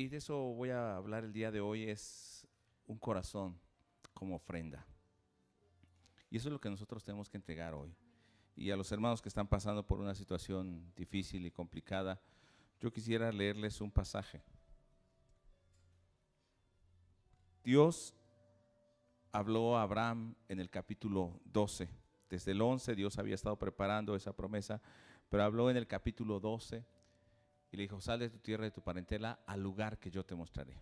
Y de eso voy a hablar el día de hoy, es un corazón como ofrenda. Y eso es lo que nosotros tenemos que entregar hoy. Y a los hermanos que están pasando por una situación difícil y complicada, yo quisiera leerles un pasaje. Dios habló a Abraham en el capítulo 12. Desde el 11 Dios había estado preparando esa promesa, pero habló en el capítulo 12 y le dijo, sal de tu tierra y de tu parentela al lugar que yo te mostraré.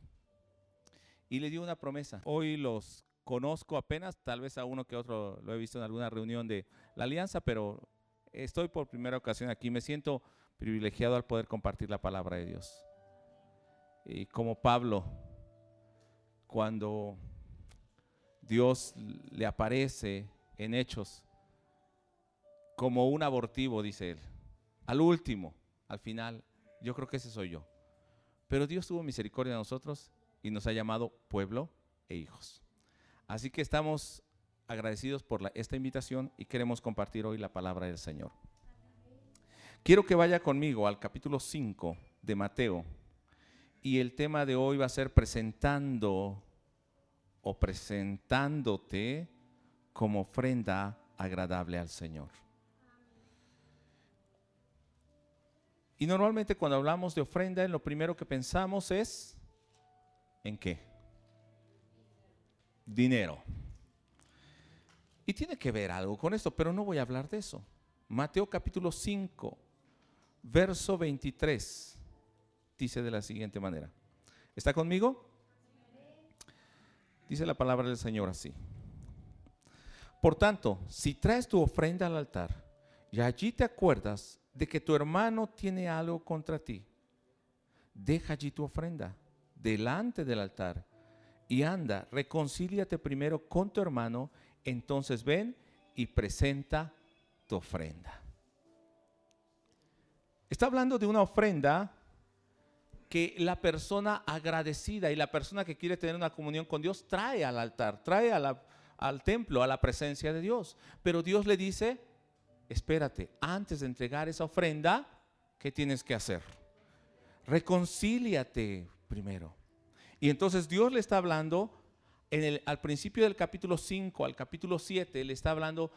Y le dio una promesa. Hoy los conozco apenas, tal vez a uno que otro lo he visto en alguna reunión de la alianza, pero estoy por primera ocasión aquí. Me siento privilegiado al poder compartir la palabra de Dios. Y como Pablo, cuando Dios le aparece en hechos como un abortivo, dice él, al último, al final, yo creo que ese soy yo. Pero Dios tuvo misericordia de nosotros y nos ha llamado pueblo e hijos. Así que estamos agradecidos por esta invitación y queremos compartir hoy la palabra del Señor. Quiero que vaya conmigo al capítulo 5 de Mateo y el tema de hoy va a ser presentando o presentándote como ofrenda agradable al Señor. Y normalmente cuando hablamos de ofrenda, lo primero que pensamos es ¿en qué? Dinero. Y tiene que ver algo con esto, pero no voy a hablar de eso. Mateo capítulo 5, verso 23, dice de la siguiente manera. ¿Está conmigo? Dice la palabra del Señor así. Por tanto, si traes tu ofrenda al altar y allí te acuerdas de que tu hermano tiene algo contra ti, deja allí tu ofrenda delante del altar y anda, reconcíliate primero con tu hermano, entonces ven y presenta tu ofrenda. Está hablando de una ofrenda que la persona agradecida y la persona que quiere tener una comunión con Dios trae al altar, trae al templo, a la presencia de Dios. Pero Dios le dice, espérate, antes de entregar esa ofrenda, ¿qué tienes que hacer? Reconcíliate primero. Y entonces Dios le está hablando en el, al principio del capítulo 5 al capítulo 7, le está hablando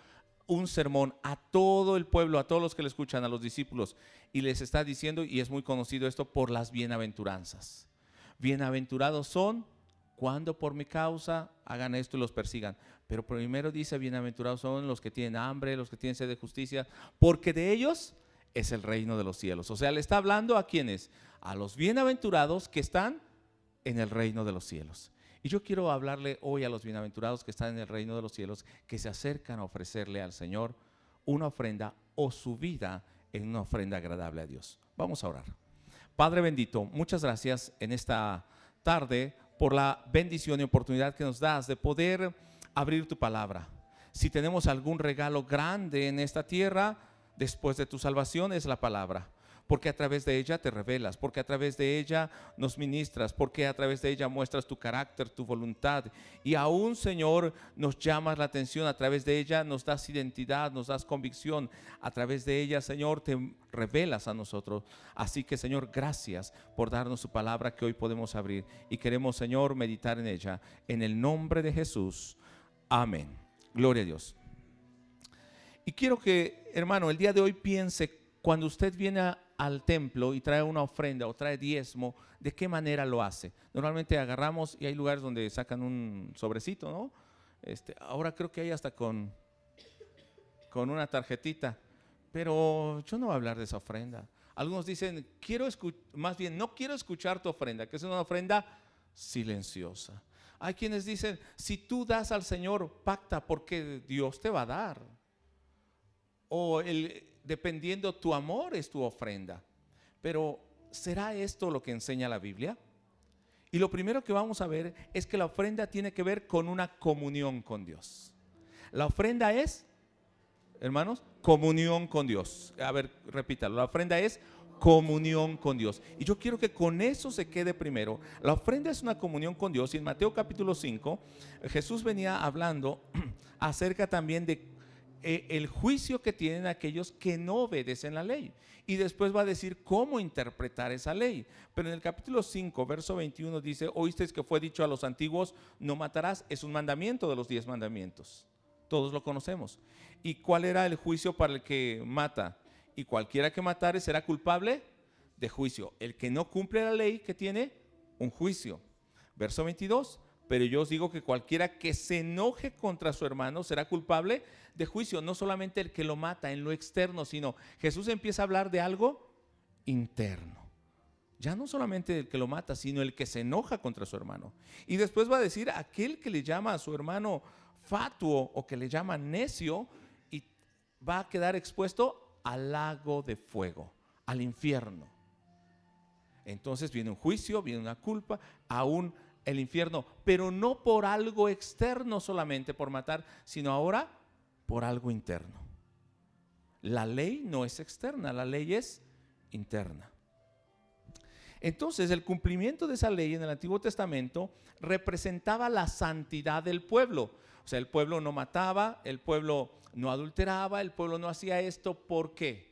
un sermón a todo el pueblo, a todos los que le escuchan, a los discípulos, y les está diciendo, y es muy conocido esto, por las bienaventuranzas. Bienaventurados son cuando por mi causa hagan esto y los persigan. Pero primero dice, bienaventurados son los que tienen hambre, los que tienen sed de justicia, porque de ellos es el reino de los cielos. O sea, le está hablando a quienes, a los bienaventurados que están en el reino de los cielos. Y yo quiero hablarle hoy a los bienaventurados que están en el reino de los cielos, que se acercan a ofrecerle al Señor una ofrenda o su vida en una ofrenda agradable a Dios. Vamos a orar. Padre bendito, muchas gracias en esta tarde por la bendición y oportunidad que nos das de poder abrir tu palabra. Si tenemos algún regalo grande en esta tierra, después de tu salvación es la palabra. Porque a través de ella te revelas, porque a través de ella nos ministras, porque a través de ella muestras tu carácter, tu voluntad. Y aún, Señor, nos llamas la atención, a través de ella nos das identidad, nos das convicción. A través de ella, Señor, te revelas a nosotros. Así que, Señor, gracias por darnos su palabra que hoy podemos abrir. Y queremos, Señor, meditar en ella. En el nombre de Jesús. Amén. Gloria a Dios. Y quiero que, hermano, el día de hoy piense, cuando usted viene al templo y trae una ofrenda o trae diezmo, ¿de qué manera lo hace? Normalmente agarramos y hay lugares donde sacan un sobrecito, ¿no? Este, ahora creo que hay hasta con, con una tarjetita, pero yo no voy a hablar de esa ofrenda. Algunos dicen, quiero más bien, no quiero escuchar tu ofrenda, que es una ofrenda silenciosa. Hay quienes dicen, si tú das al Señor, pacta porque Dios te va a dar. O el, dependiendo tu amor es tu ofrenda. Pero ¿será esto lo que enseña la Biblia? Y lo primero que vamos a ver es que la ofrenda tiene que ver con una comunión con Dios. La ofrenda es, hermanos, comunión con Dios. A ver, repítalo. La ofrenda es comunión con Dios. Y yo quiero que con eso se quede primero. La ofrenda es una comunión con Dios. Y en Mateo capítulo 5, Jesús venía hablando acerca también de eh, el juicio que tienen aquellos que no obedecen la ley. Y después va a decir cómo interpretar esa ley. Pero en el capítulo 5, verso 21 dice, oísteis que fue dicho a los antiguos, no matarás. Es un mandamiento de los diez mandamientos. Todos lo conocemos. ¿Y cuál era el juicio para el que mata? Y cualquiera que matare será culpable de juicio. El que no cumple la ley, que tiene un juicio. Verso 22, pero yo os digo que cualquiera que se enoje contra su hermano será culpable de juicio, no solamente el que lo mata en lo externo, sino Jesús empieza a hablar de algo interno. Ya no solamente el que lo mata, sino el que se enoja contra su hermano. Y después va a decir, aquel que le llama a su hermano fatuo o que le llama necio, y va a quedar expuesto al lago de fuego, al infierno. Entonces viene un juicio, viene una culpa, aún el infierno, pero no por algo externo solamente, por matar, sino ahora por algo interno. La ley no es externa, la ley es interna. Entonces, el cumplimiento de esa ley en el Antiguo Testamento representaba la santidad del pueblo. O sea, el pueblo no mataba, el pueblo no adulteraba, el pueblo no hacía esto. ¿Por qué?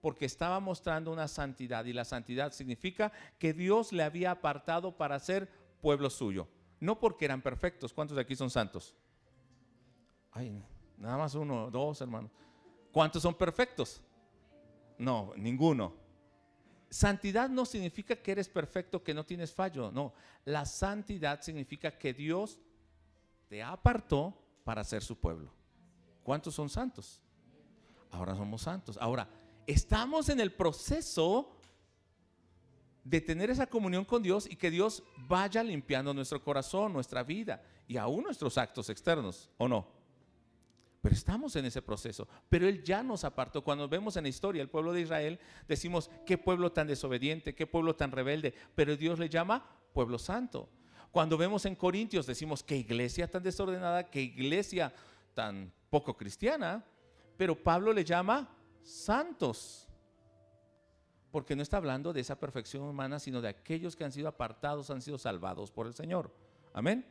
Porque estaba mostrando una santidad y la santidad significa que Dios le había apartado para ser pueblo suyo. No porque eran perfectos. ¿Cuántos de aquí son santos? Ay, nada más uno, dos hermanos. ¿Cuántos son perfectos? No, ninguno. Santidad no significa que eres perfecto, que no tienes fallo. No, la santidad significa que Dios te apartó para ser su pueblo. ¿Cuántos son santos? Ahora somos santos. Ahora, estamos en el proceso de tener esa comunión con Dios y que Dios vaya limpiando nuestro corazón, nuestra vida y aún nuestros actos externos, ¿o no? Pero estamos en ese proceso. Pero Él ya nos apartó. Cuando vemos en la historia el pueblo de Israel, decimos, qué pueblo tan desobediente, qué pueblo tan rebelde. Pero Dios le llama pueblo santo. Cuando vemos en Corintios, decimos, qué iglesia tan desordenada, qué iglesia tan poco cristiana. Pero Pablo le llama santos porque no está hablando de esa perfección humana, sino de aquellos que han sido apartados, han sido salvados por el Señor. Amén.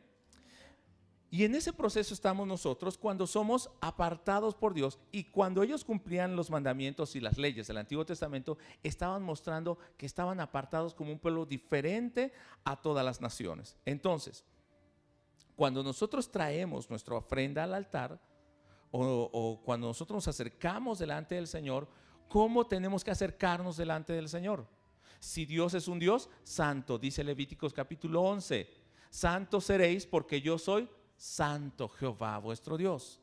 Y en ese proceso estamos nosotros cuando somos apartados por Dios y cuando ellos cumplían los mandamientos y las leyes del Antiguo Testamento, estaban mostrando que estaban apartados como un pueblo diferente a todas las naciones. Entonces, cuando nosotros traemos nuestra ofrenda al altar o, o cuando nosotros nos acercamos delante del Señor, ¿Cómo tenemos que acercarnos delante del Señor? Si Dios es un Dios santo, dice Levíticos capítulo 11, santo seréis porque yo soy santo Jehová vuestro Dios.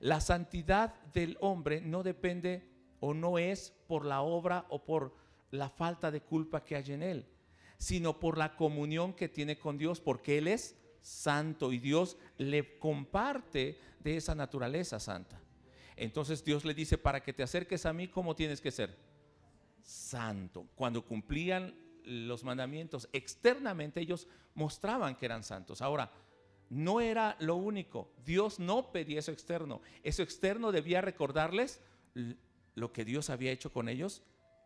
La santidad del hombre no depende o no es por la obra o por la falta de culpa que hay en él, sino por la comunión que tiene con Dios, porque Él es santo y Dios le comparte de esa naturaleza santa. Entonces Dios le dice, para que te acerques a mí, ¿cómo tienes que ser? Santo. Cuando cumplían los mandamientos externamente, ellos mostraban que eran santos. Ahora, no era lo único. Dios no pedía eso externo. Eso externo debía recordarles lo que Dios había hecho con ellos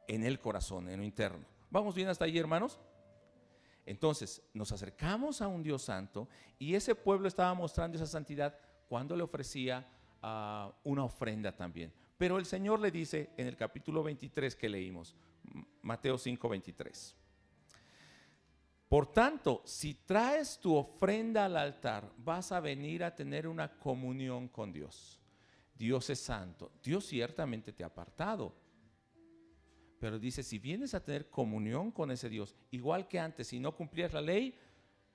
en el corazón, en lo interno. ¿Vamos bien hasta ahí, hermanos? Entonces, nos acercamos a un Dios santo y ese pueblo estaba mostrando esa santidad cuando le ofrecía una ofrenda también. Pero el Señor le dice en el capítulo 23 que leímos, Mateo 5, 23. Por tanto, si traes tu ofrenda al altar, vas a venir a tener una comunión con Dios. Dios es santo. Dios ciertamente te ha apartado. Pero dice, si vienes a tener comunión con ese Dios, igual que antes, si no cumplías la ley,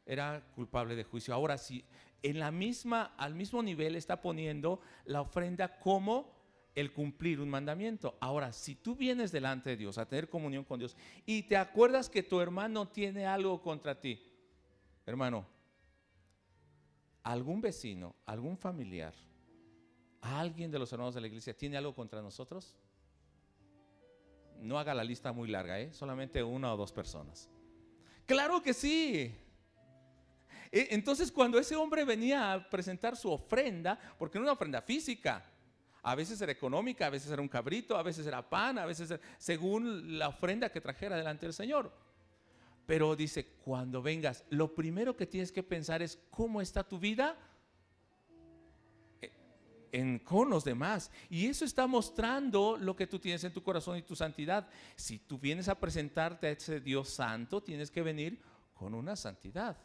era culpable de juicio. Ahora, si en la misma, al mismo nivel está poniendo la ofrenda como el cumplir un mandamiento. Ahora, si tú vienes delante de Dios a tener comunión con Dios y te acuerdas que tu hermano tiene algo contra ti, hermano, algún vecino, algún familiar, alguien de los hermanos de la iglesia tiene algo contra nosotros, no haga la lista muy larga, ¿eh? solamente una o dos personas. Claro que sí. E, entonces cuando ese hombre venía a presentar su ofrenda, porque no era una ofrenda física, a veces era económica, a veces era un cabrito, a veces era pan, a veces era, según la ofrenda que trajera delante del Señor. Pero dice, cuando vengas, lo primero que tienes que pensar es, ¿cómo está tu vida? En, con los demás. Y eso está mostrando lo que tú tienes en tu corazón y tu santidad. Si tú vienes a presentarte a ese Dios santo, tienes que venir con una santidad,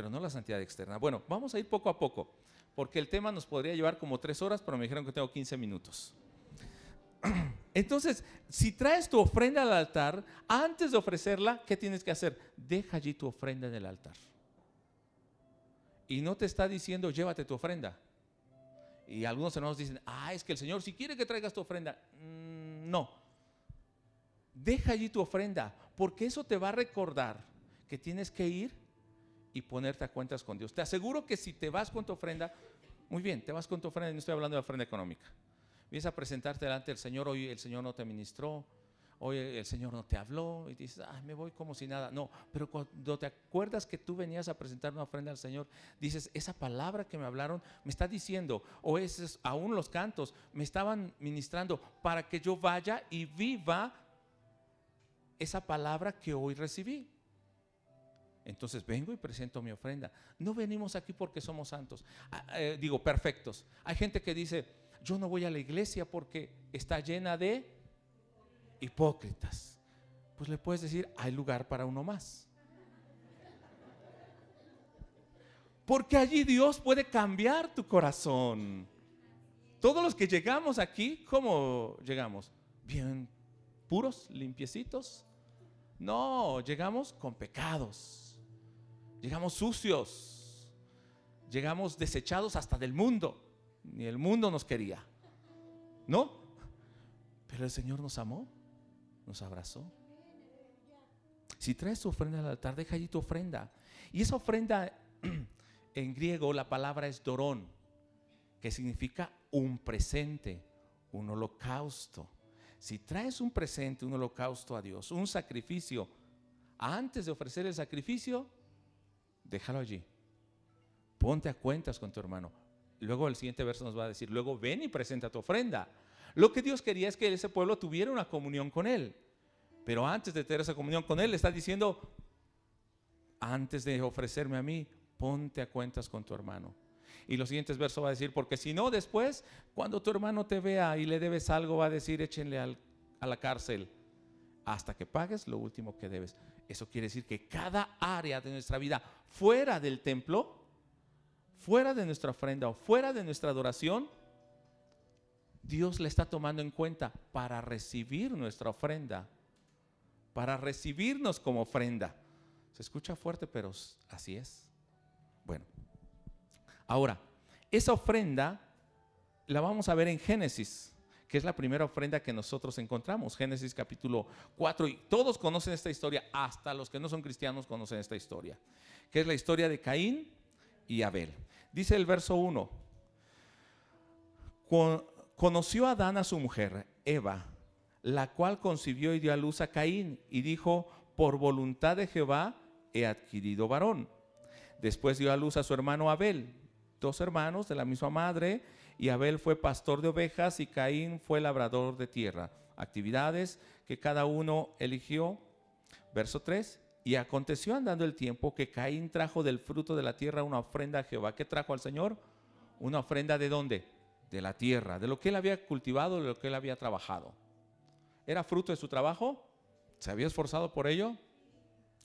pero no la santidad externa. Bueno, vamos a ir poco a poco, porque el tema nos podría llevar como tres horas, pero me dijeron que tengo 15 minutos. Entonces, si traes tu ofrenda al altar, antes de ofrecerla, ¿qué tienes que hacer? Deja allí tu ofrenda en el altar. Y no te está diciendo, llévate tu ofrenda. Y algunos hermanos dicen, ah, es que el Señor si quiere que traigas tu ofrenda. Mm, no. Deja allí tu ofrenda, porque eso te va a recordar que tienes que ir y ponerte a cuentas con Dios. Te aseguro que si te vas con tu ofrenda, muy bien, te vas con tu ofrenda, no estoy hablando de ofrenda económica vienes a presentarte delante del Señor, hoy el Señor no te ministró, hoy el Señor no te habló y dices, ah, me voy como si nada. No, pero cuando te acuerdas que tú venías a presentar una ofrenda al Señor, dices, esa palabra que me hablaron me está diciendo, o es aún los cantos, me estaban ministrando para que yo vaya y viva esa palabra que hoy recibí. Entonces vengo y presento mi ofrenda. No venimos aquí porque somos santos, ah, eh, digo perfectos. Hay gente que dice, yo no voy a la iglesia porque está llena de hipócritas. Pues le puedes decir, hay lugar para uno más. Porque allí Dios puede cambiar tu corazón. Todos los que llegamos aquí, ¿cómo llegamos? Bien puros, limpiecitos. No, llegamos con pecados. Llegamos sucios. Llegamos desechados hasta del mundo ni el mundo nos quería. ¿No? Pero el Señor nos amó, nos abrazó. Si traes tu ofrenda al altar, deja allí tu ofrenda. Y esa ofrenda, en griego, la palabra es dorón, que significa un presente, un holocausto. Si traes un presente, un holocausto a Dios, un sacrificio, antes de ofrecer el sacrificio, déjalo allí. Ponte a cuentas con tu hermano. Luego el siguiente verso nos va a decir, luego ven y presenta tu ofrenda. Lo que Dios quería es que ese pueblo tuviera una comunión con Él. Pero antes de tener esa comunión con Él, le está diciendo, antes de ofrecerme a mí, ponte a cuentas con tu hermano. Y los siguientes versos va a decir, porque si no, después, cuando tu hermano te vea y le debes algo, va a decir, échenle a la cárcel hasta que pagues lo último que debes. Eso quiere decir que cada área de nuestra vida fuera del templo fuera de nuestra ofrenda o fuera de nuestra adoración, Dios le está tomando en cuenta para recibir nuestra ofrenda, para recibirnos como ofrenda. Se escucha fuerte, pero así es. Bueno, ahora, esa ofrenda la vamos a ver en Génesis, que es la primera ofrenda que nosotros encontramos, Génesis capítulo 4, y todos conocen esta historia, hasta los que no son cristianos conocen esta historia, que es la historia de Caín y Abel. Dice el verso 1, conoció Adán a su mujer, Eva, la cual concibió y dio a luz a Caín y dijo, por voluntad de Jehová he adquirido varón. Después dio a luz a su hermano Abel, dos hermanos de la misma madre, y Abel fue pastor de ovejas y Caín fue labrador de tierra. Actividades que cada uno eligió. Verso 3. Y aconteció andando el tiempo que Caín trajo del fruto de la tierra una ofrenda a Jehová. ¿Qué trajo al Señor? Una ofrenda de dónde? De la tierra, de lo que él había cultivado, de lo que él había trabajado. ¿Era fruto de su trabajo? ¿Se había esforzado por ello?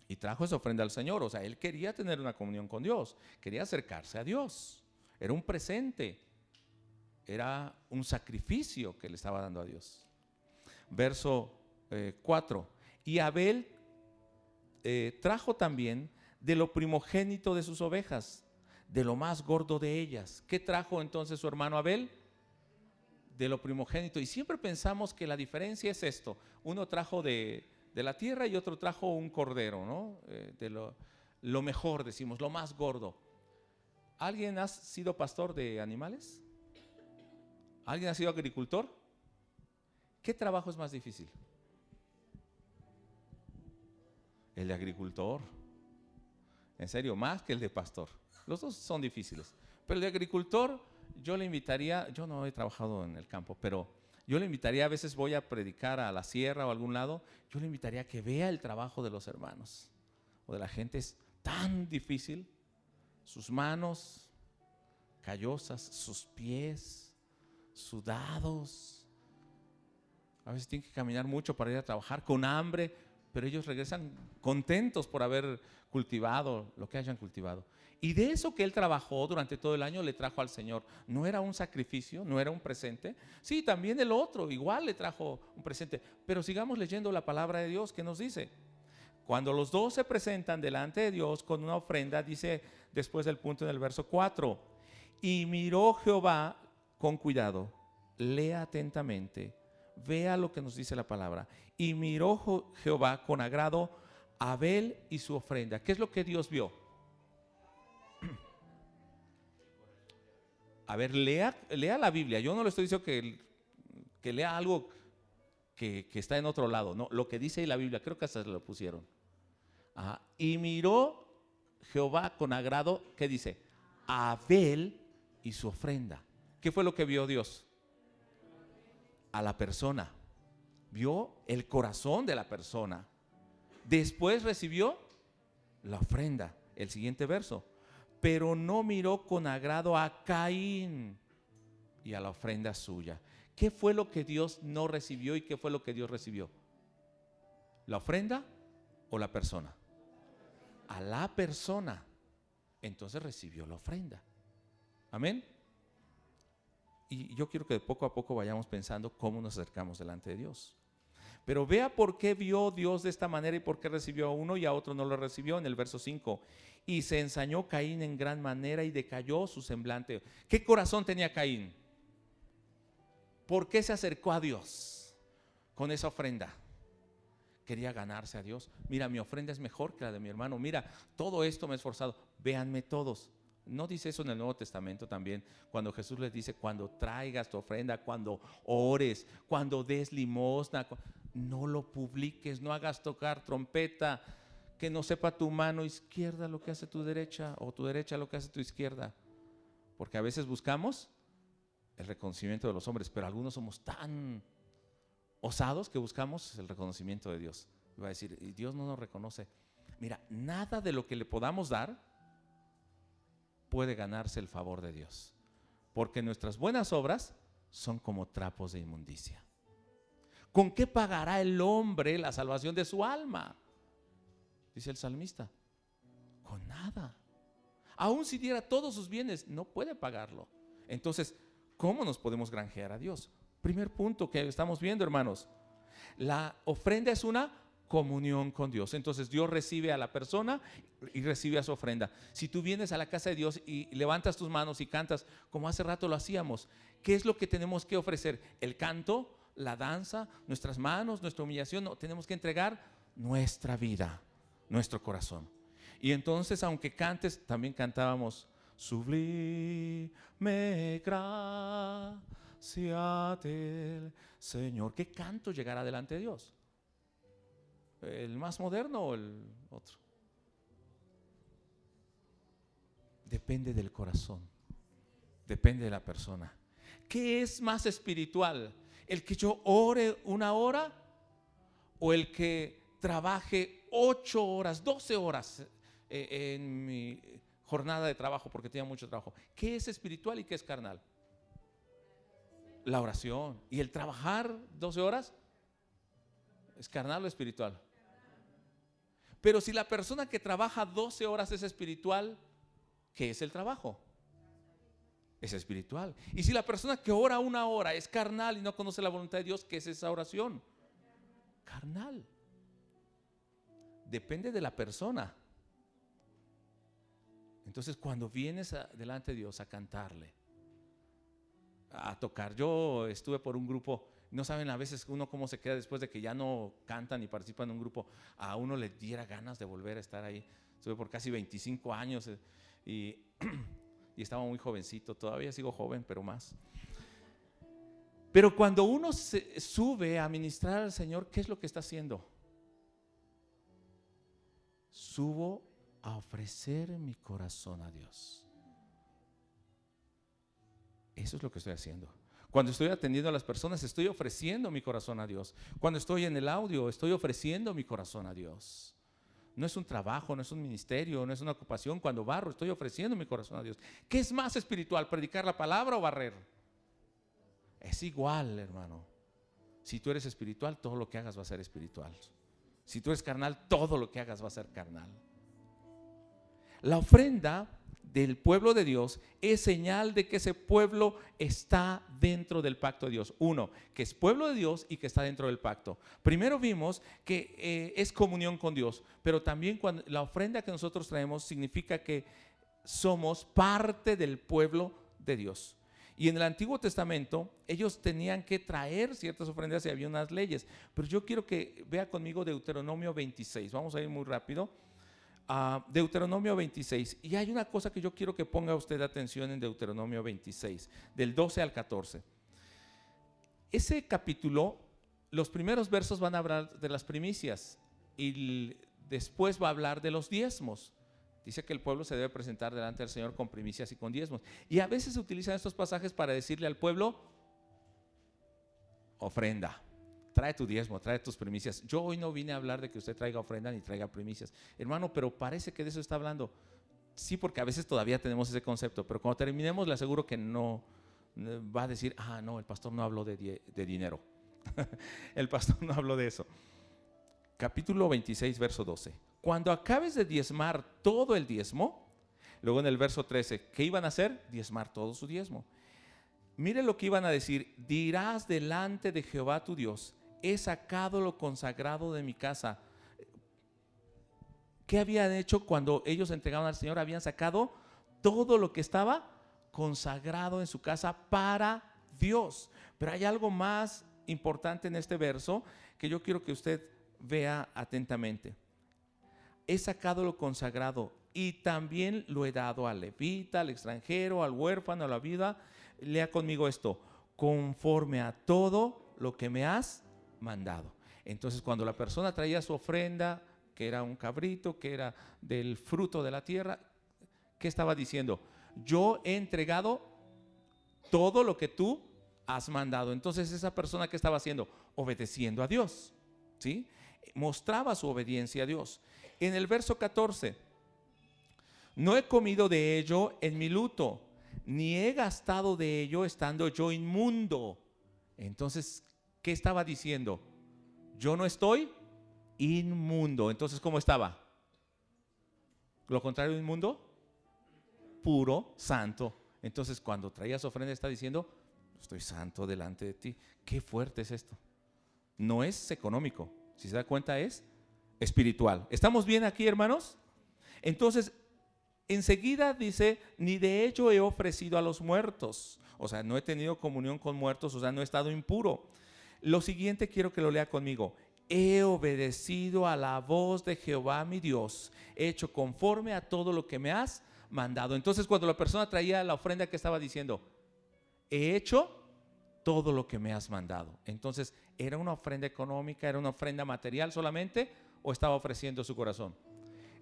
Y trajo esa ofrenda al Señor. O sea, él quería tener una comunión con Dios, quería acercarse a Dios. Era un presente, era un sacrificio que le estaba dando a Dios. Verso 4. Eh, y Abel eh, trajo también de lo primogénito de sus ovejas, de lo más gordo de ellas. ¿Qué trajo entonces su hermano Abel? De lo primogénito. Y siempre pensamos que la diferencia es esto. Uno trajo de, la tierra y otro trajo un cordero, ¿no? Eh, de lo, lo mejor, decimos, lo más gordo. ¿Alguien ha sido pastor de animales? ¿Alguien ha sido agricultor? ¿Qué trabajo es más difícil? el de agricultor. En serio, más que el de pastor. Los dos son difíciles. Pero el de agricultor, yo le invitaría, yo no he trabajado en el campo, pero yo le invitaría, a veces voy a predicar a la sierra o a algún lado, yo le invitaría a que vea el trabajo de los hermanos o de la gente. Es tan difícil. Sus manos callosas, sus pies sudados. A veces tienen que caminar mucho para ir a trabajar con hambre, pero ellos regresan contentos por haber cultivado lo que hayan cultivado. Y de eso que él trabajó durante todo el año le trajo al Señor. No era un sacrificio, no era un presente. Sí, también el otro igual le trajo un presente. Pero sigamos leyendo la palabra de Dios que nos dice. Cuando los dos se presentan delante de Dios con una ofrenda, dice después del punto en el verso 4, y miró Jehová con cuidado, lea atentamente, vea lo que nos dice la palabra. Y miró Jehová con agrado a Abel y su ofrenda. ¿Qué es lo que Dios vio? A ver, lea, lea la Biblia. Yo no le estoy diciendo que, lea algo que, está en otro lado. No, lo que dice la Biblia, creo que hasta se lo pusieron. Y miró Jehová con agrado, ¿qué dice? Abel y su ofrenda. ¿Qué fue lo que vio Dios? A la persona. Vio el corazón de la persona. Después recibió la ofrenda. El siguiente verso. Pero no miró con agrado a Caín y a la ofrenda suya. ¿Qué fue lo que Dios no recibió y qué fue lo que Dios recibió? ¿La ofrenda o la persona? A la persona. Entonces recibió la ofrenda. Amén. Y yo quiero que poco a poco vayamos pensando cómo nos acercamos delante de Dios. Pero vea por qué vio Dios de esta manera y por qué recibió a uno y a otro no lo recibió en el verso 5. Y se ensañó Caín en gran manera y decayó su semblante. ¿Qué corazón tenía Caín? ¿Por qué se acercó a Dios con esa ofrenda? Quería ganarse a Dios. Mira, mi ofrenda es mejor que la de mi hermano. Mira, todo esto me he esforzado. Véanme todos. ¿No dice eso en el Nuevo Testamento también? Cuando Jesús les dice, cuando traigas tu ofrenda, cuando ores, cuando des limosna, no lo publiques, no hagas tocar trompeta, que no sepa tu mano izquierda lo que hace tu derecha o tu derecha lo que hace tu izquierda. Porque a veces buscamos el reconocimiento de los hombres, pero algunos somos tan osados que buscamos el reconocimiento de Dios. Va a decir, y Dios no nos reconoce. Mira, nada de lo que le podamos dar puede ganarse el favor de Dios, porque nuestras buenas obras son como trapos de inmundicia. ¿Con qué pagará el hombre la salvación de su alma? Dice el salmista. Con nada. Aún si diera todos sus bienes, no puede pagarlo. Entonces, ¿Cómo nos podemos granjear a Dios? Primer punto que estamos viendo, hermanos. La ofrenda es una comunión con Dios. Entonces Dios recibe a la persona y recibe a su ofrenda. Si tú vienes a la casa de Dios y levantas tus manos y cantas, como hace rato lo hacíamos, ¿qué es lo que tenemos que ofrecer? ¿El canto? ¿La danza? ¿Nuestras manos? ¿Nuestra humillación? No, tenemos que entregar nuestra vida, nuestro corazón. Y entonces, aunque cantes, también cantábamos, sublime gracia del Señor. ¿Qué canto llegará delante de Dios? ¿El más moderno o el otro? Depende del corazón, depende de la persona. ¿Qué es más espiritual? ¿El que yo ore una hora o el que trabaje ocho horas, doce horas eh, en mi jornada de trabajo porque tenía mucho trabajo. ¿Qué es espiritual y qué es carnal? La oración. ¿Y el trabajar 12 horas? ¿Es carnal o espiritual? Pero si la persona que trabaja 12 horas es espiritual, ¿qué es el trabajo? Es espiritual. Y si la persona que ora una hora es carnal y no conoce la voluntad de Dios, ¿qué es esa oración? Carnal. Depende de la persona. Entonces cuando vienes delante de Dios a cantarle, a tocar, yo estuve por un grupo, no saben a veces uno cómo se queda después de que ya no cantan y participan en un grupo, a uno le diera ganas de volver a estar ahí. Estuve por casi 25 años eh, y, y estaba muy jovencito, todavía sigo joven, pero más. Pero cuando uno se sube a ministrar al Señor, ¿qué es lo que está haciendo? Subo a ofrecer mi corazón a Dios. Eso es lo que estoy haciendo. Cuando estoy atendiendo a las personas, estoy ofreciendo mi corazón a Dios. Cuando estoy en el audio, estoy ofreciendo mi corazón a Dios. No es un trabajo, no es un ministerio, no es una ocupación. Cuando barro, estoy ofreciendo mi corazón a Dios. ¿Qué es más espiritual, predicar la palabra o barrer? Es igual, hermano. Si tú eres espiritual, todo lo que hagas va a ser espiritual. Si tú eres carnal, todo lo que hagas va a ser carnal. La ofrenda del pueblo de Dios es señal de que ese pueblo está dentro del pacto de Dios. Uno, que es pueblo de Dios y que está dentro del pacto. Primero vimos que eh, es comunión con Dios, pero también cuando la ofrenda que nosotros traemos significa que somos parte del pueblo de Dios. Y en el Antiguo Testamento ellos tenían que traer ciertas ofrendas y había unas leyes. Pero yo quiero que vea conmigo Deuteronomio 26. Vamos a ir muy rápido. Deuteronomio 26. Y hay una cosa que yo quiero que ponga usted atención en Deuteronomio 26, del 12 al 14. Ese capítulo, los primeros versos van a hablar de las primicias y después va a hablar de los diezmos. Dice que el pueblo se debe presentar delante del Señor con primicias y con diezmos. Y a veces se utilizan estos pasajes para decirle al pueblo, ofrenda trae tu diezmo, trae tus primicias. Yo hoy no vine a hablar de que usted traiga ofrenda ni traiga primicias. Hermano, pero parece que de eso está hablando. Sí, porque a veces todavía tenemos ese concepto, pero cuando terminemos le aseguro que no va a decir, ah, no, el pastor no habló de, de dinero. el pastor no habló de eso. Capítulo 26, verso 12. Cuando acabes de diezmar todo el diezmo, luego en el verso 13, ¿qué iban a hacer? Diezmar todo su diezmo. Mire lo que iban a decir, dirás delante de Jehová tu Dios, he sacado lo consagrado de mi casa. ¿Qué habían hecho cuando ellos entregaban al Señor? Habían sacado todo lo que estaba consagrado en su casa para Dios. Pero hay algo más importante en este verso que yo quiero que usted vea atentamente. He sacado lo consagrado y también lo he dado al levita, al extranjero, al huérfano, a la vida. Lea conmigo esto, conforme a todo lo que me has mandado. Entonces cuando la persona traía su ofrenda, que era un cabrito, que era del fruto de la tierra, ¿qué estaba diciendo? Yo he entregado todo lo que tú has mandado. Entonces esa persona que estaba haciendo, obedeciendo a Dios, ¿sí? Mostraba su obediencia a Dios. En el verso 14, no he comido de ello en mi luto, ni he gastado de ello estando yo inmundo. Entonces, ¿qué estaba diciendo? Yo no estoy inmundo. Entonces, ¿cómo estaba? Lo contrario de inmundo, puro, santo. Entonces, cuando traía su ofrenda, está diciendo, estoy santo delante de ti. Qué fuerte es esto. No es económico. Si se da cuenta, es espiritual. ¿Estamos bien aquí, hermanos? Entonces, enseguida dice, ni de hecho he ofrecido a los muertos. O sea, no he tenido comunión con muertos, o sea, no he estado impuro. Lo siguiente quiero que lo lea conmigo. He obedecido a la voz de Jehová mi Dios, he hecho conforme a todo lo que me has mandado. Entonces cuando la persona traía la ofrenda que estaba diciendo, he hecho todo lo que me has mandado. Entonces, ¿era una ofrenda económica, era una ofrenda material solamente o estaba ofreciendo su corazón?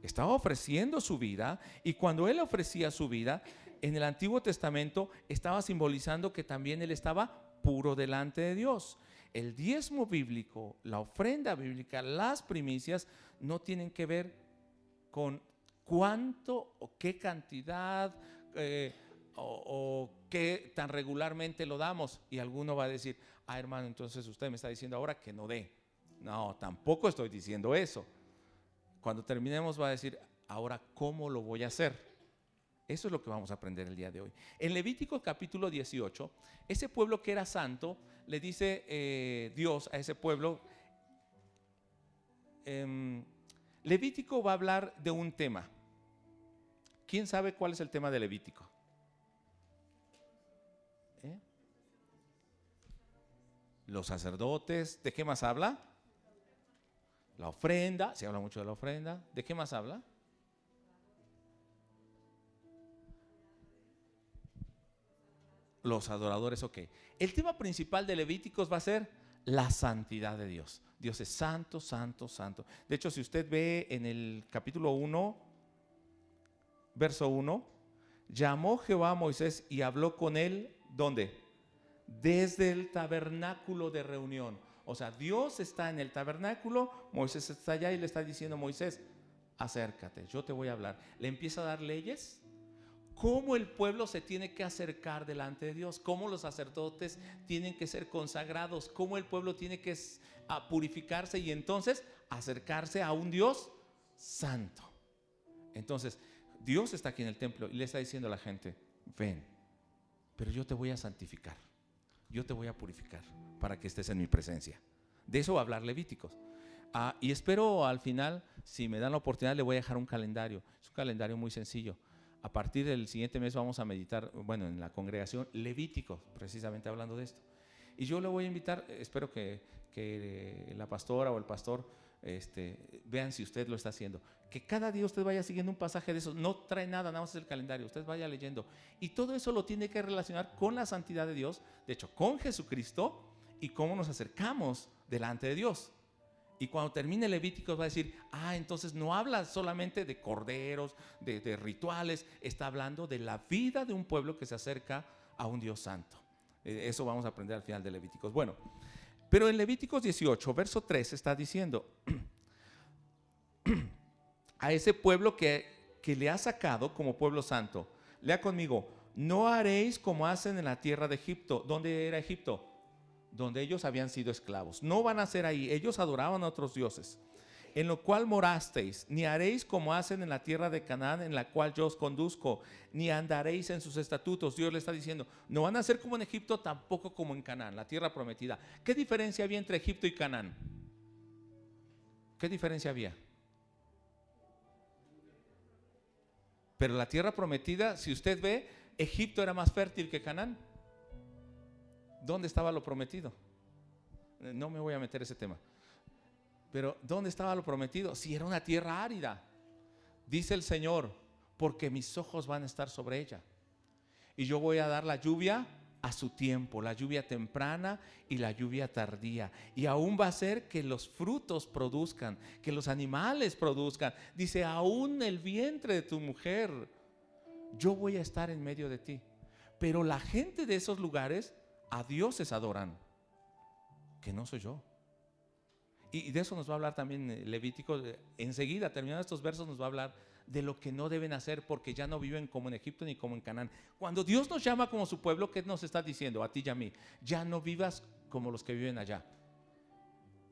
Estaba ofreciendo su vida y cuando él ofrecía su vida, en el Antiguo Testamento estaba simbolizando que también él estaba puro delante de Dios el diezmo bíblico, la ofrenda bíblica, las primicias, no tienen que ver con cuánto o qué cantidad eh, o, qué tan regularmente lo damos. Y alguno va a decir, ah hermano, entonces usted me está diciendo ahora que no dé. No, tampoco estoy diciendo eso. Cuando terminemos va a decir, ahora, ¿cómo lo voy a hacer? Eso es lo que vamos a aprender el día de hoy. En Levítico capítulo 18, ese pueblo que era santo, le dice eh, Dios a ese pueblo, em, Levítico va a hablar de un tema. ¿Quién sabe cuál es el tema de Levítico? ¿Eh? Los sacerdotes, ¿de qué más habla? La ofrenda, se habla mucho de la ofrenda. ¿De qué más habla? Los adoradores, ok. El tema principal de Levíticos va a ser la santidad de Dios. Dios es santo, santo, santo. De hecho, si usted ve en el capítulo 1, verso 1, llamó Jehová a Moisés y habló con él, ¿dónde? Desde el tabernáculo de reunión. O sea, Dios está en el tabernáculo, Moisés está allá y le está diciendo, Moisés, acércate, yo te voy a hablar. Le empieza a dar leyes. Cómo el pueblo se tiene que acercar delante de Dios, cómo los sacerdotes tienen que ser consagrados, cómo el pueblo tiene que purificarse y entonces acercarse a un Dios santo. Entonces, Dios está aquí en el templo y le está diciendo a la gente, ven, pero yo te voy a santificar, yo te voy a purificar para que estés en mi presencia. De eso va a hablar Levíticos. Ah, y espero al final, si me dan la oportunidad, le voy a dejar un calendario. Es un calendario muy sencillo. A partir del siguiente mes vamos a meditar, bueno, en la congregación Levíticos, precisamente hablando de esto. Y yo le voy a invitar, espero que, que la pastora o el pastor este, vean si usted lo está haciendo. Que cada día usted vaya siguiendo un pasaje de eso. No trae nada, nada más el calendario. Usted vaya leyendo. Y todo eso lo tiene que relacionar con la santidad de Dios. De hecho, con Jesucristo y cómo nos acercamos delante de Dios. Y cuando termine Levítico va a decir, ah, entonces no habla solamente de corderos, de, rituales, está hablando de la vida de un pueblo que se acerca a un Dios santo. Eh, eso vamos a aprender al final de Levíticos. Bueno, pero en Levíticos 18, verso 3 está diciendo, a ese pueblo que, que le ha sacado como pueblo santo, lea conmigo, no haréis como hacen en la tierra de Egipto. ¿Dónde era Egipto? Donde ellos habían sido esclavos. No van a ser ahí, ellos adoraban a otros dioses en lo cual morasteis, ni haréis como hacen en la tierra de Canaán, en la cual yo os conduzco, ni andaréis en sus estatutos. Dios le está diciendo, no van a ser como en Egipto, tampoco como en Canaán, la tierra prometida. ¿Qué diferencia había entre Egipto y Canaán? ¿Qué diferencia había? Pero la tierra prometida, si usted ve, Egipto era más fértil que Canaán. ¿Dónde estaba lo prometido? No me voy a meter ese tema. Pero ¿dónde estaba lo prometido? Si era una tierra árida. Dice el Señor, porque mis ojos van a estar sobre ella. Y yo voy a dar la lluvia a su tiempo, la lluvia temprana y la lluvia tardía. Y aún va a ser que los frutos produzcan, que los animales produzcan. Dice, aún el vientre de tu mujer, yo voy a estar en medio de ti. Pero la gente de esos lugares a dioses adoran, que no soy yo. Y de eso nos va a hablar también eh, Levítico. Enseguida, terminando estos versos, nos va a hablar de lo que no deben hacer porque ya no viven como en Egipto ni como en Canaán. Cuando Dios nos llama como su pueblo, ¿qué nos está diciendo a ti y a mí? Ya no vivas como los que viven allá.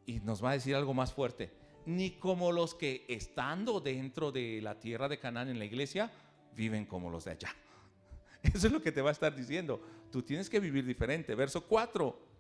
Y nos va a decir algo más fuerte. Ni como los que estando dentro de la tierra de Canaán en la iglesia, viven como los de allá. Eso es lo que te va a estar diciendo. Tú tienes que vivir diferente. Verso 4.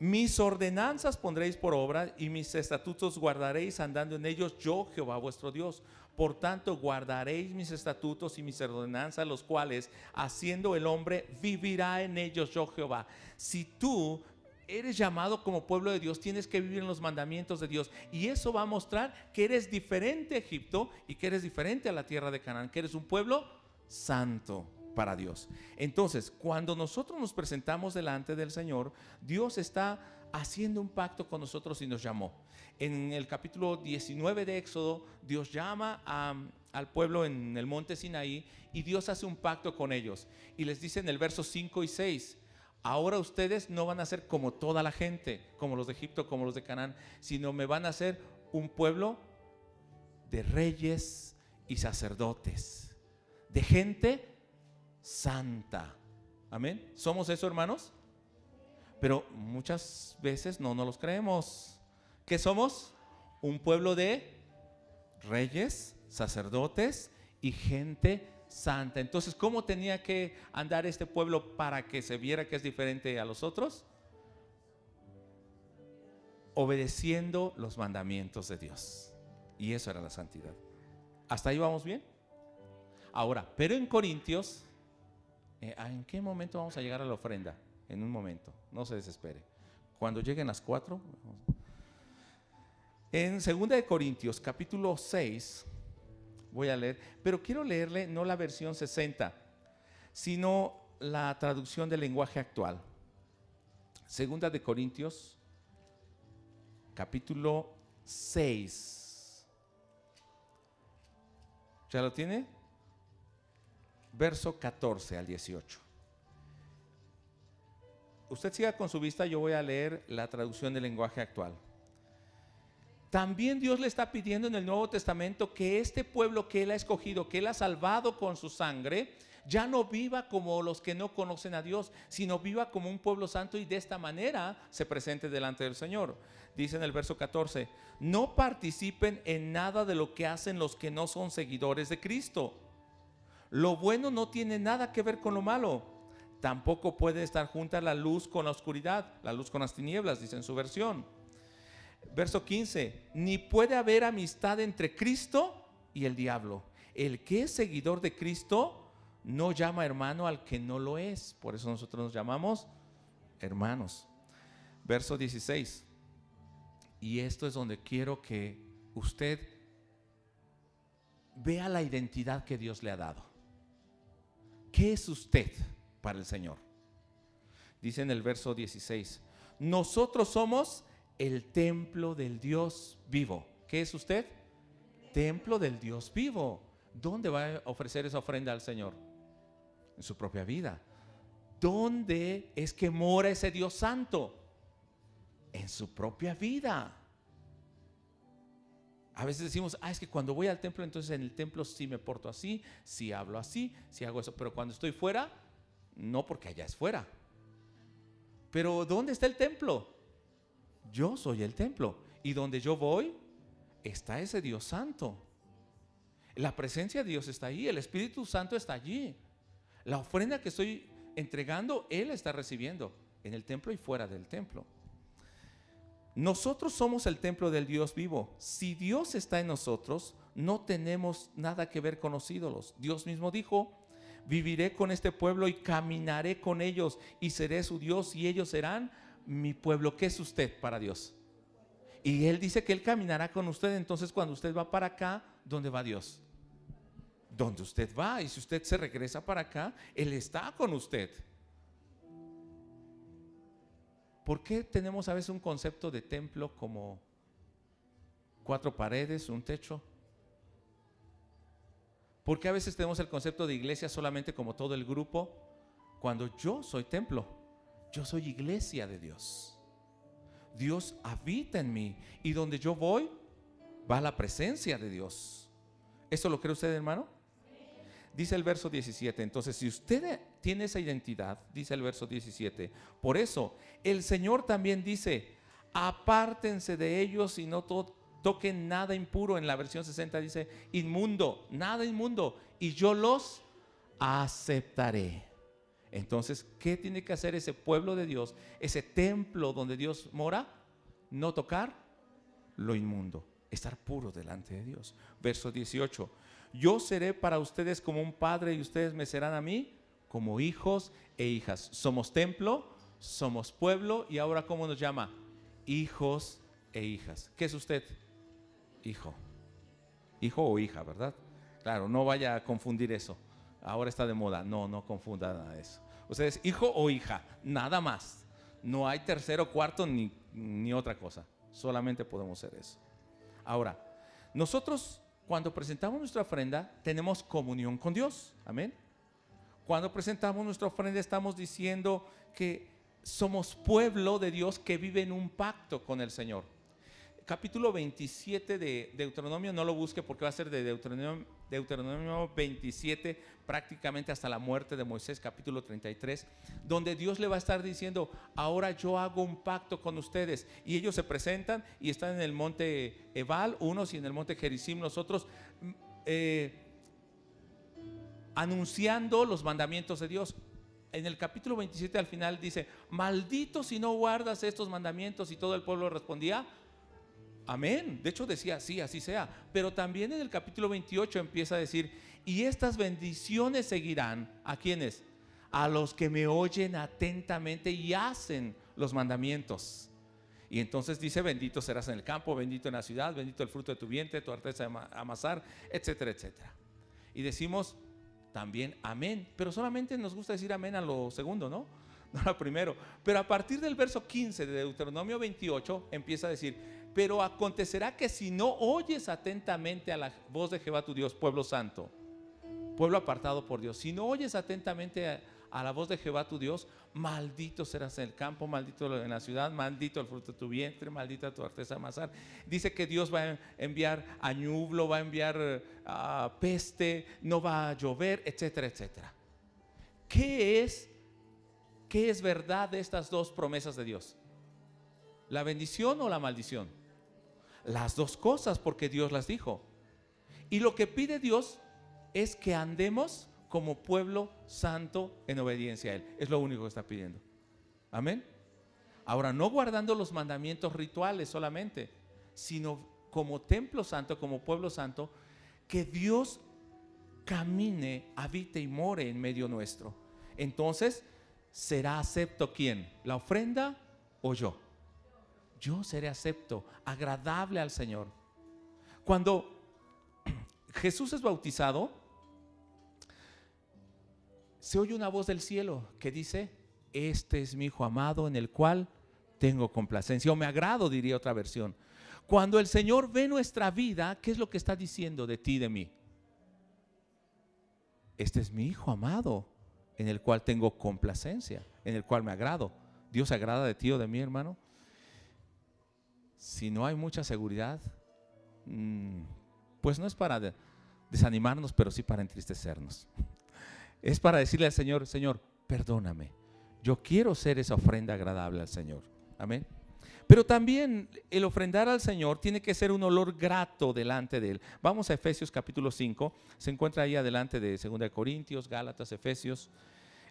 Mis ordenanzas pondréis por obra y mis estatutos guardaréis andando en ellos yo, Jehová vuestro Dios. Por tanto, guardaréis mis estatutos y mis ordenanzas, los cuales, haciendo el hombre, vivirá en ellos yo, Jehová. Si tú eres llamado como pueblo de Dios, tienes que vivir en los mandamientos de Dios. Y eso va a mostrar que eres diferente a Egipto y que eres diferente a la tierra de Canaán, que eres un pueblo santo para Dios. Entonces, cuando nosotros nos presentamos delante del Señor, Dios está haciendo un pacto con nosotros y nos llamó. En el capítulo 19 de Éxodo, Dios llama al pueblo en el monte Sinaí y Dios hace un pacto con ellos. Y les dice en el verso 5 y 6, ahora ustedes no van a ser como toda la gente, como los de Egipto, como los de Canaán, sino me van a ser un pueblo de reyes y sacerdotes, de gente santa. Amén. ¿Somos eso, hermanos? Pero muchas veces no nos los creemos. ¿Qué somos? Un pueblo de reyes, sacerdotes y gente santa. Entonces, ¿cómo tenía que andar este pueblo para que se viera que es diferente a los otros? Obedeciendo los mandamientos de Dios. Y eso era la santidad. ¿Hasta ahí vamos bien? Ahora, pero en Corintios eh, ¿En qué momento vamos a llegar a la ofrenda? En un momento, no se desespere. Cuando lleguen las cuatro. En 2 de Corintios, capítulo 6, voy a leer, pero quiero leerle no la versión 60, sino la traducción del lenguaje actual. Segunda de Corintios, capítulo 6. ¿Ya lo tiene? Verso 14 al 18. Usted siga con su vista, yo voy a leer la traducción del lenguaje actual. También Dios le está pidiendo en el Nuevo Testamento que este pueblo que Él ha escogido, que Él ha salvado con su sangre, ya no viva como los que no conocen a Dios, sino viva como un pueblo santo y de esta manera se presente delante del Señor. Dice en el verso 14, no participen en nada de lo que hacen los que no son seguidores de Cristo. Lo bueno no tiene nada que ver con lo malo. Tampoco puede estar junta la luz con la oscuridad, la luz con las tinieblas, dice en su versión. Verso 15, ni puede haber amistad entre Cristo y el diablo. El que es seguidor de Cristo no llama hermano al que no lo es. Por eso nosotros nos llamamos hermanos. Verso 16. Y esto es donde quiero que usted vea la identidad que Dios le ha dado. ¿Qué es usted para el Señor? Dice en el verso 16, nosotros somos el templo del Dios vivo. ¿Qué es usted? Templo del Dios vivo. ¿Dónde va a ofrecer esa ofrenda al Señor? En su propia vida. ¿Dónde es que mora ese Dios santo? En su propia vida. A veces decimos, ah, es que cuando voy al templo, entonces en el templo sí me porto así, sí hablo así, sí hago eso, pero cuando estoy fuera, no porque allá es fuera. Pero ¿dónde está el templo? Yo soy el templo. Y donde yo voy, está ese Dios santo. La presencia de Dios está ahí, el Espíritu Santo está allí. La ofrenda que estoy entregando, Él está recibiendo en el templo y fuera del templo. Nosotros somos el templo del Dios vivo. Si Dios está en nosotros, no tenemos nada que ver con los ídolos. Dios mismo dijo, viviré con este pueblo y caminaré con ellos y seré su Dios y ellos serán mi pueblo, ¿qué es usted para Dios? Y Él dice que Él caminará con usted, entonces cuando usted va para acá, ¿dónde va Dios? Donde usted va, y si usted se regresa para acá, Él está con usted. ¿Por qué tenemos a veces un concepto de templo como cuatro paredes, un techo? ¿Por qué a veces tenemos el concepto de iglesia solamente como todo el grupo? Cuando yo soy templo. Yo soy iglesia de Dios. Dios habita en mí y donde yo voy va la presencia de Dios. ¿Eso lo cree usted, hermano? Dice el verso 17. Entonces, si usted tiene esa identidad, dice el verso 17, por eso el Señor también dice, apártense de ellos y no toquen nada impuro. En la versión 60 dice, inmundo, nada inmundo, y yo los aceptaré. Entonces, ¿qué tiene que hacer ese pueblo de Dios, ese templo donde Dios mora? No tocar lo inmundo, estar puro delante de Dios. Verso 18, yo seré para ustedes como un padre y ustedes me serán a mí como hijos e hijas. Somos templo, somos pueblo y ahora ¿cómo nos llama? Hijos e hijas. ¿Qué es usted? Hijo. Hijo o hija, ¿verdad? Claro, no vaya a confundir eso ahora está de moda. No, no confunda nada de eso. Usted es hijo o hija, nada más. No hay tercero, cuarto ni, ni otra cosa. Solamente podemos ser eso. Ahora, nosotros cuando presentamos nuestra ofrenda tenemos comunión con Dios. Amén. Cuando presentamos nuestra ofrenda estamos diciendo que somos pueblo de Dios que vive en un pacto con el Señor. Capítulo 27 de Deuteronomio, no lo busque porque va a ser de Deuteronomio, Deuteronomio 27 prácticamente hasta la muerte de Moisés, capítulo 33, donde Dios le va a estar diciendo, ahora yo hago un pacto con ustedes. Y ellos se presentan y están en el monte Ebal, unos y en el monte Gerizim, los otros, mm, eh, anunciando los mandamientos de Dios. En el capítulo 27 al final dice, maldito si no guardas estos mandamientos y todo el pueblo respondía, Amén. De hecho decía, sí, así sea. Pero también en el capítulo 28 empieza a decir, y estas bendiciones seguirán a quienes? A los que me oyen atentamente y hacen los mandamientos. Y entonces dice, bendito serás en el campo, bendito en la ciudad, bendito el fruto de tu vientre, tu arteza de amasar, etcétera, etcétera. Y decimos también amén, pero solamente nos gusta decir amén a lo segundo, ¿no? No a lo primero. Pero a partir del verso 15 de Deuteronomio 28 empieza a decir, pero acontecerá que si no oyes atentamente a la voz de Jehová tu Dios, pueblo santo, pueblo apartado por Dios, si no oyes atentamente a, la voz de Jehová tu Dios, maldito serás en el campo, maldito en la ciudad, maldito el fruto de tu vientre, maldita tu artesa amasar. Dice que Dios va a enviar añublo, va a enviar ah, peste, no va a llover, etcétera, etcétera. ¿Qué es, ¿Qué es verdad de estas dos promesas de Dios? ¿La bendición o la maldición? Las dos cosas porque Dios las dijo. Y lo que pide Dios es que andemos como pueblo santo en obediencia a Él. Es lo único que está pidiendo. Amén. Ahora, no guardando los mandamientos rituales solamente, sino como templo santo, como pueblo santo, que Dios camine, habite y more en medio nuestro. Entonces, ¿será acepto quién? ¿La ofrenda o yo? Yo seré acepto, agradable al Señor. Cuando Jesús es bautizado, se oye una voz del cielo que dice, este es mi Hijo amado en el cual tengo complacencia o me agrado, diría otra versión. Cuando el Señor ve nuestra vida, ¿qué es lo que está diciendo de ti de mí? Este es mi Hijo amado en el cual tengo complacencia, en el cual me agrado. ¿Dios agrada de ti o de mí, hermano? Si no hay mucha seguridad, mm, pues no es para desanimarnos, pero sí para entristecernos. Es para decirle al Señor, Señor, perdóname. Yo quiero ser esa ofrenda agradable al Señor. Amén. Pero también el ofrendar al Señor tiene que ser un olor grato delante de Él. Vamos a Efesios capítulo 5. Se encuentra ahí adelante de 2 Corintios, Gálatas, Efesios.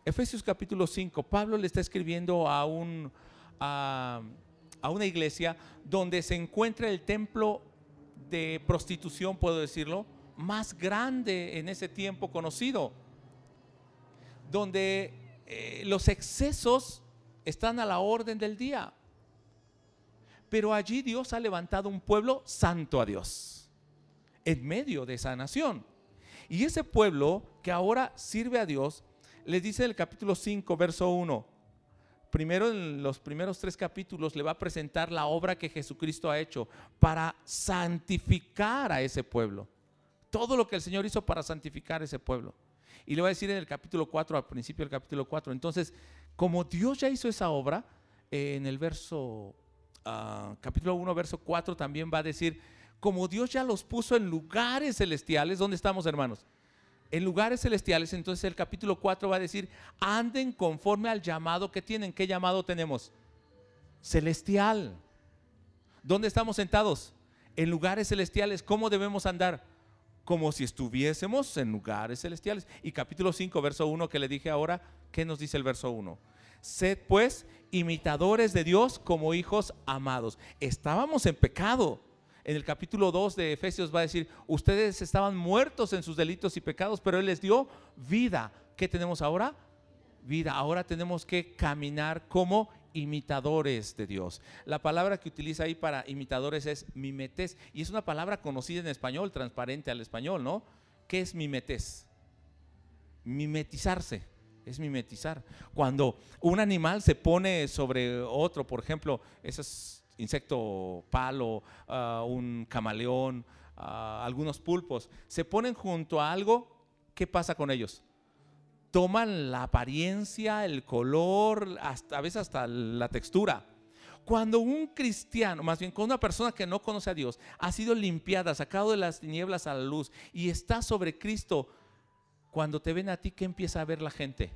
Efesios capítulo 5. Pablo le está escribiendo a, un, a, a una iglesia donde se encuentra el templo de prostitución, puedo decirlo, más grande en ese tiempo conocido donde eh, los excesos están a la orden del día. Pero allí Dios ha levantado un pueblo santo a Dios, en medio de esa nación. Y ese pueblo que ahora sirve a Dios, le dice en el capítulo 5, verso 1, primero en los primeros tres capítulos le va a presentar la obra que Jesucristo ha hecho para santificar a ese pueblo. Todo lo que el Señor hizo para santificar a ese pueblo. Y le va a decir en el capítulo 4, al principio del capítulo 4. Entonces, como Dios ya hizo esa obra, en el verso, ah, capítulo 1, verso 4 también va a decir, como Dios ya los puso en lugares celestiales, ¿dónde estamos hermanos? En lugares celestiales, entonces el capítulo 4 va a decir, anden conforme al llamado que tienen. ¿Qué llamado tenemos? Celestial. ¿Dónde estamos sentados? En lugares celestiales. ¿Cómo debemos andar? Como si estuviésemos en lugares celestiales. Y capítulo 5, verso 1 que le dije ahora, ¿qué nos dice el verso 1? Sed pues imitadores de Dios como hijos amados. Estábamos en pecado. En el capítulo 2 de Efesios va a decir, ustedes estaban muertos en sus delitos y pecados, pero Él les dio vida. ¿Qué tenemos ahora? Vida. Ahora tenemos que caminar como imitadores de Dios. La palabra que utiliza ahí para imitadores es mimetes y es una palabra conocida en español, transparente al español, ¿no? ¿Qué es mimetes? Mimetizarse, es mimetizar. Cuando un animal se pone sobre otro, por ejemplo, ese es insecto palo, ah, un camaleón, ah, algunos pulpos, se ponen junto a algo, ¿qué pasa con ellos? Toman la apariencia, el color, hasta, a veces hasta la textura. Cuando un cristiano, más bien con una persona que no conoce a Dios, ha sido limpiada, sacado de las tinieblas a la luz y está sobre Cristo, cuando te ven a ti, ¿qué empieza a ver la gente?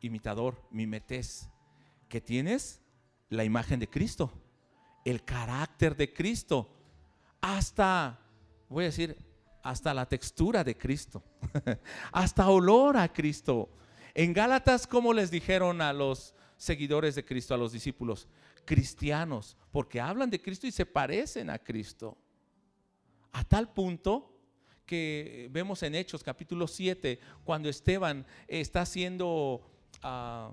Imitador, mimetés, que tienes la imagen de Cristo, el carácter de Cristo, hasta, voy a decir, hasta la textura de Cristo, hasta olor a Cristo. En Gálatas, ¿cómo les dijeron a los seguidores de Cristo, a los discípulos? Cristianos, porque hablan de Cristo y se parecen a Cristo. A tal punto que vemos en Hechos capítulo 7, cuando Esteban está siendo ah,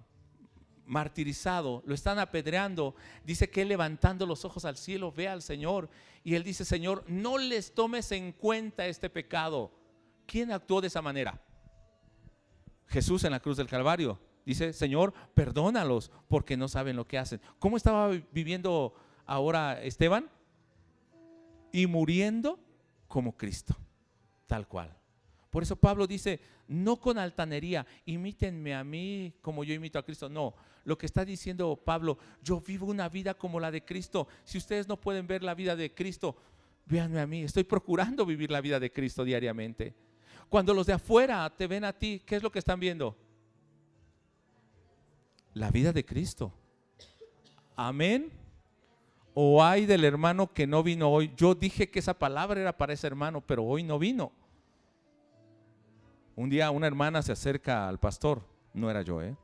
martirizado, lo están apedreando, dice que levantando los ojos al cielo ve al Señor y él dice, Señor, no les tomes en cuenta este pecado. ¿Quién actuó de esa manera? Jesús en la cruz del Calvario. Dice, Señor, perdónalos porque no saben lo que hacen. ¿Cómo estaba viviendo ahora Esteban? Y muriendo como Cristo, tal cual. Por eso Pablo dice, no con altanería, imítenme a mí como yo imito a Cristo. No, lo que está diciendo Pablo, yo vivo una vida como la de Cristo. Si ustedes no pueden ver la vida de Cristo, véanme a mí. Estoy procurando vivir la vida de Cristo diariamente. Cuando los de afuera te ven a ti, ¿qué es lo que están viendo? La vida de Cristo. Amén. O hay del hermano que no vino hoy. Yo dije que esa palabra era para ese hermano, pero hoy no vino. Un día una hermana se acerca al pastor, no era yo, ¿eh?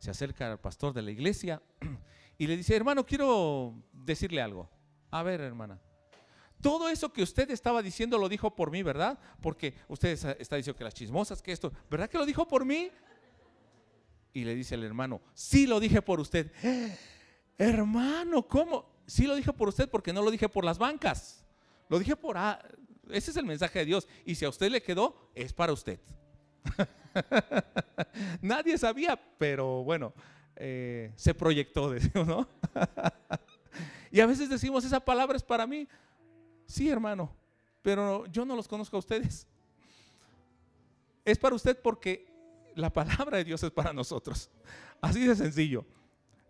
Se acerca al pastor de la iglesia y le dice, hermano, quiero decirle algo. A ver, hermana. Todo eso que usted estaba diciendo lo dijo por mí, ¿verdad? Porque usted está diciendo que las chismosas, que esto, ¿verdad que lo dijo por mí? Y le dice el hermano, sí lo dije por usted. hermano, ¿cómo? Sí lo dije por usted porque no lo dije por las bancas. Lo dije por... Ah, ese es el mensaje de Dios. Y si a usted le quedó, es para usted. Nadie sabía, pero bueno, eh, se proyectó, decimos, ¿no? y a veces decimos, esa palabra es para mí. Sí, hermano, pero yo no los conozco a ustedes. Es para usted porque la palabra de Dios es para nosotros. Así de sencillo.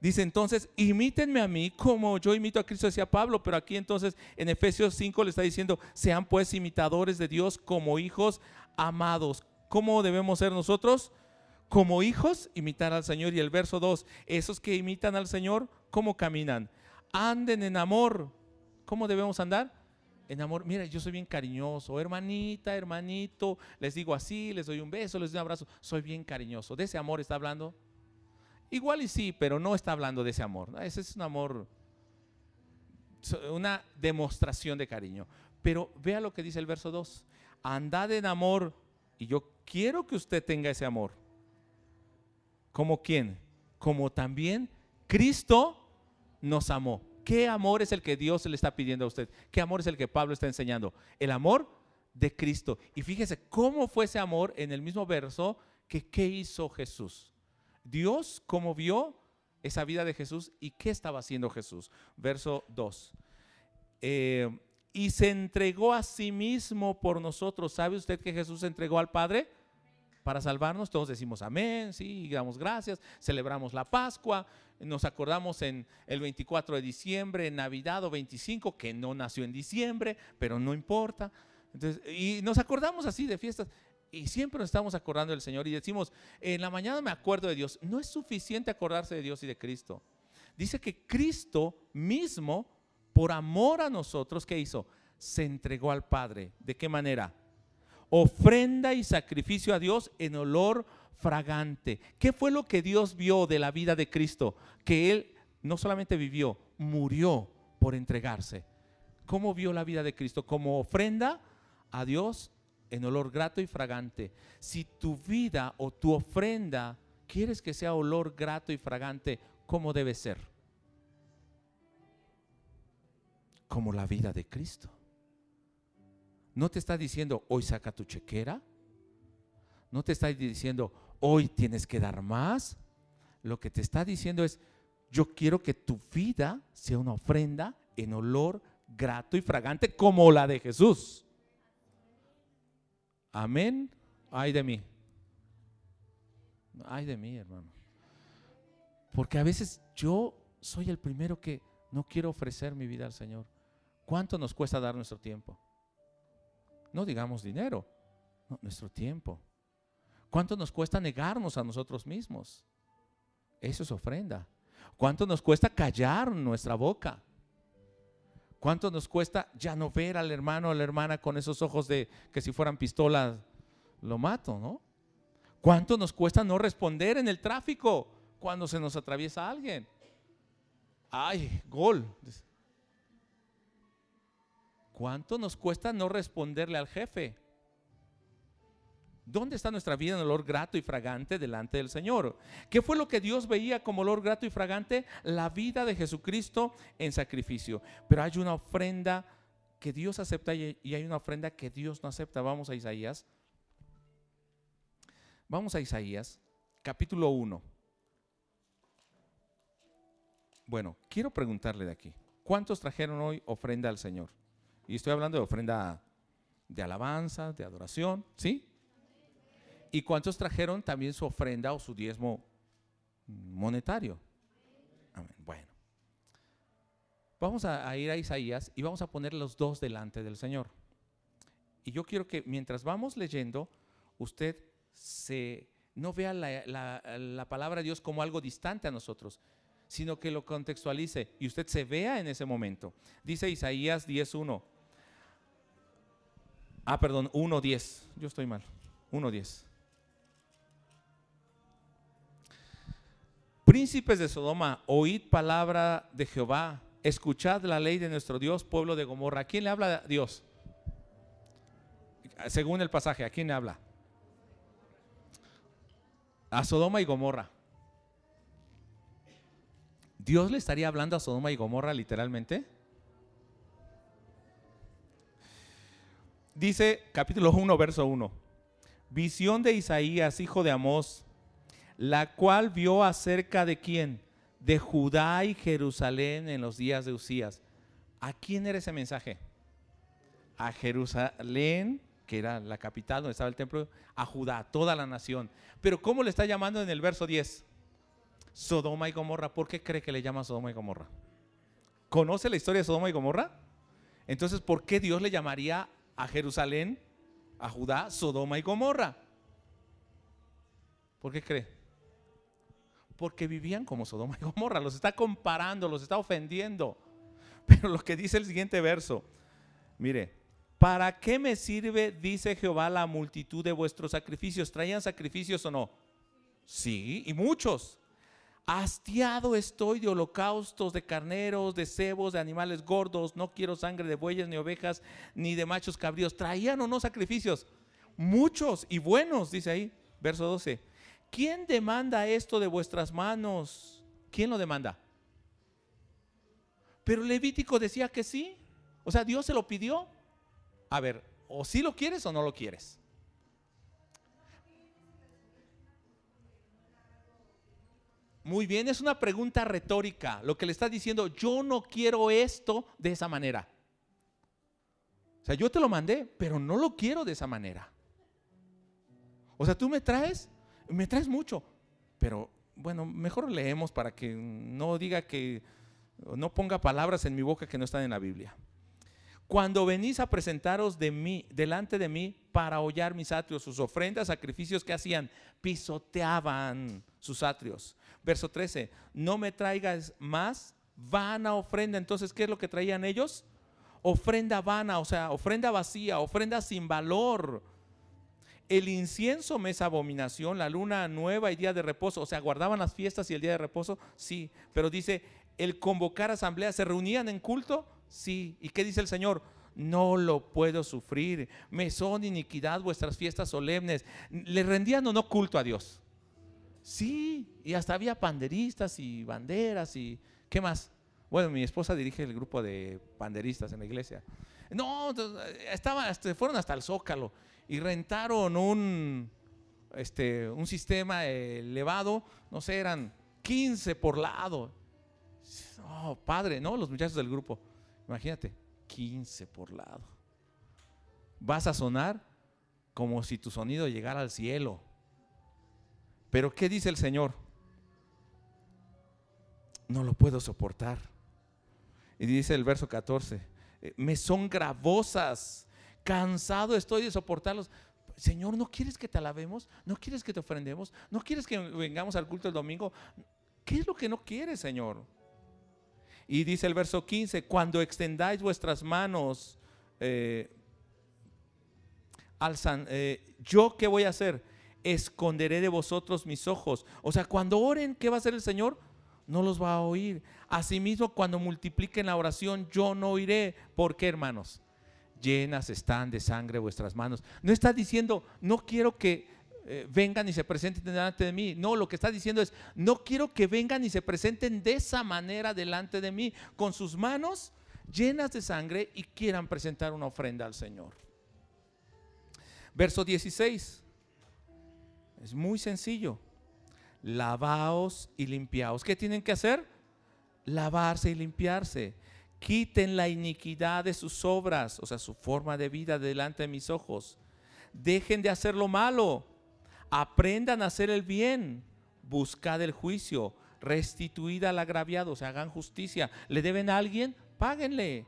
Dice entonces, imítenme a mí como yo imito a Cristo, decía Pablo, pero aquí entonces en Efesios 5 le está diciendo, sean pues imitadores de Dios como hijos amados. ¿Cómo debemos ser nosotros? Como hijos, imitar al Señor. Y el verso 2, esos que imitan al Señor, ¿cómo caminan? Anden en amor. ¿Cómo debemos andar? En amor, mira, yo soy bien cariñoso, hermanita, hermanito, les digo así, les doy un beso, les doy un abrazo, soy bien cariñoso. ¿De ese amor está hablando? Igual y sí, pero no está hablando de ese amor. Ese es un amor, una demostración de cariño. Pero vea lo que dice el verso 2. Andad en amor. Y yo quiero que usted tenga ese amor. ¿Como quién? Como también Cristo nos amó. ¿Qué amor es el que Dios le está pidiendo a usted? ¿Qué amor es el que Pablo está enseñando? El amor de Cristo. Y fíjese cómo fue ese amor en el mismo verso que qué hizo Jesús. Dios, ¿cómo vio esa vida de Jesús y qué estaba haciendo Jesús? Verso 2. Eh, y se entregó a sí mismo por nosotros. ¿Sabe usted que Jesús se entregó al Padre? Para salvarnos, todos decimos amén, sí, damos gracias, celebramos la Pascua, nos acordamos en el 24 de diciembre, en Navidad o 25, que no nació en diciembre, pero no importa. y nos acordamos así de fiestas y siempre nos estamos acordando del Señor y decimos, en la mañana me acuerdo de Dios. No es suficiente acordarse de Dios y de Cristo. Dice que Cristo mismo, por amor a nosotros, ¿qué hizo? Se entregó al Padre. ¿De qué manera? Ofrenda y sacrificio a Dios en olor fragante. ¿Qué fue lo que Dios vio de la vida de Cristo? Que Él no solamente vivió, murió por entregarse. ¿Cómo vio la vida de Cristo? Como ofrenda a Dios en olor grato y fragante. Si tu vida o tu ofrenda quieres que sea olor grato y fragante, ¿cómo debe ser? Como la vida de Cristo. No te está diciendo, hoy saca tu chequera. No te está diciendo, hoy tienes que dar más. Lo que te está diciendo es, yo quiero que tu vida sea una ofrenda en olor grato y fragante como la de Jesús. Amén. Ay de mí. Ay de mí, hermano. Porque a veces yo soy el primero que no quiero ofrecer mi vida al Señor. ¿Cuánto nos cuesta dar nuestro tiempo? No digamos dinero, nuestro tiempo. ¿Cuánto nos cuesta negarnos a nosotros mismos? Eso es ofrenda. ¿Cuánto nos cuesta callar nuestra boca? ¿Cuánto nos cuesta ya no ver al hermano o a la hermana con esos ojos de que si fueran pistolas lo mato, ¿no? ¿Cuánto nos cuesta no responder en el tráfico cuando se nos atraviesa alguien? Ay, gol. ¿Cuánto nos cuesta no responderle al jefe? ¿Dónde está nuestra vida en olor grato y fragante delante del Señor? ¿Qué fue lo que Dios veía como olor grato y fragante? La vida de Jesucristo en sacrificio. Pero hay una ofrenda que Dios acepta y hay una ofrenda que Dios no acepta. Vamos a Isaías. Vamos a Isaías, capítulo 1. Bueno, quiero preguntarle de aquí. ¿Cuántos trajeron hoy ofrenda al Señor? Y estoy hablando de ofrenda de alabanza, de adoración, ¿sí? ¿Y cuántos trajeron también su ofrenda o su diezmo monetario? Amén. Bueno. Vamos a, ir a Isaías y vamos a poner los dos delante del Señor. Y yo quiero que mientras vamos leyendo, usted se, no vea la, la palabra de Dios como algo distante a nosotros, sino que lo contextualice y usted se vea en ese momento. Dice Isaías 10.1. Ah, perdón, 1.10. Yo estoy mal. 1.10. Príncipes de Sodoma, oíd palabra de Jehová, escuchad la ley de nuestro Dios, pueblo de Gomorra. ¿A quién le habla Dios? Según el pasaje, ¿a quién le habla? A Sodoma y Gomorra. ¿Dios le estaría hablando a Sodoma y Gomorra literalmente? Dice capítulo 1, verso 1. Visión de Isaías, hijo de Amós, la cual vio acerca de quién? De Judá y Jerusalén en los días de Usías. ¿A quién era ese mensaje? A Jerusalén, que era la capital donde estaba el templo, a Judá, toda la nación. Pero ¿cómo le está llamando en el verso 10? Sodoma y Gomorra. ¿Por qué cree que le llama Sodoma y Gomorra? ¿Conoce la historia de Sodoma y Gomorra? Entonces, ¿por qué Dios le llamaría a Jerusalén, a Judá, Sodoma y Gomorra? ¿Por qué cree? porque vivían como Sodoma y Gomorra. Los está comparando, los está ofendiendo. Pero lo que dice el siguiente verso, mire, ¿para qué me sirve, dice Jehová, la multitud de vuestros sacrificios? ¿Traían sacrificios o no? Sí, y muchos. Hastiado estoy de holocaustos, de carneros, de cebos, de animales gordos. No quiero sangre de bueyes, ni ovejas, ni de machos cabríos. ¿Traían o no sacrificios? Muchos y buenos, dice ahí, verso 12. ¿quién demanda esto de vuestras manos? ¿Quién lo demanda? Pero Levítico decía que sí. O sea, Dios se lo pidió. A ver, o si sí lo quieres o no lo quieres. Muy bien, es una pregunta retórica. Lo que le está diciendo, yo no quiero esto de esa manera. O sea, yo te lo mandé, pero no lo quiero de esa manera. O sea, tú me traes me traes mucho, pero bueno, mejor leemos para que no diga que, no ponga palabras en mi boca que no están en la Biblia. Cuando venís a presentaros de mí, delante de mí para hollar mis atrios, sus ofrendas, sacrificios que hacían, pisoteaban sus atrios. Verso 13, no me traigas más vana ofrenda. Entonces, ¿qué es lo que traían ellos? Ofrenda vana, o sea, ofrenda vacía, ofrenda sin valor el incienso me es abominación, la luna nueva y día de reposo. O sea, guardaban las fiestas y el día de reposo, sí. Pero dice, el convocar asamblea, ¿se reunían en culto? Sí. ¿Y qué dice el Señor? No lo puedo sufrir. Me son iniquidad vuestras fiestas solemnes. ¿Le rendían o no culto a Dios? Sí. Y hasta había panderistas y banderas y... ¿Qué más? Bueno, mi esposa dirige el grupo de panderistas en la iglesia. No, estaba, fueron hasta el Zócalo y rentaron un, este, un sistema elevado, no sé, eran 15 por lado. Oh, padre, ¿no? Los muchachos del grupo. Imagínate, 15 por lado. Vas a sonar como si tu sonido llegara al cielo. Pero ¿qué dice el Señor? No lo puedo soportar. Y dice el verso 14, eh, me son gravosas cansado estoy de soportarlos. Señor, ¿no quieres que te alabemos? ¿No quieres que te ofrendemos? ¿No quieres que vengamos al culto el domingo? ¿Qué es lo que no quieres, Señor? Y dice el verso 15, cuando extendáis vuestras manos eh, eh, ¿yo qué voy a hacer? Esconderé de vosotros mis ojos. O sea, cuando oren, ¿qué va a hacer el Señor? No los va a oír. Asimismo, cuando multipliquen la oración, yo no oiré. ¿Por qué, hermanos? llenas están de sangre vuestras manos. No está diciendo, no quiero que eh, vengan y se presenten delante de mí. No, lo que está diciendo es, no quiero que vengan y se presenten de esa manera delante de mí, con sus manos llenas de sangre y quieran presentar una ofrenda al Señor. Verso 16. Es muy sencillo. Lavaos y limpiaos. ¿Qué tienen que hacer? Lavarse y limpiarse quiten la iniquidad de sus obras, o sea, su forma de vida delante de mis ojos. Dejen de hacer lo malo. Aprendan a hacer el bien, buscad el juicio, restituid al agraviado, o sea, hagan justicia. ¿Le deben a alguien? Páguenle.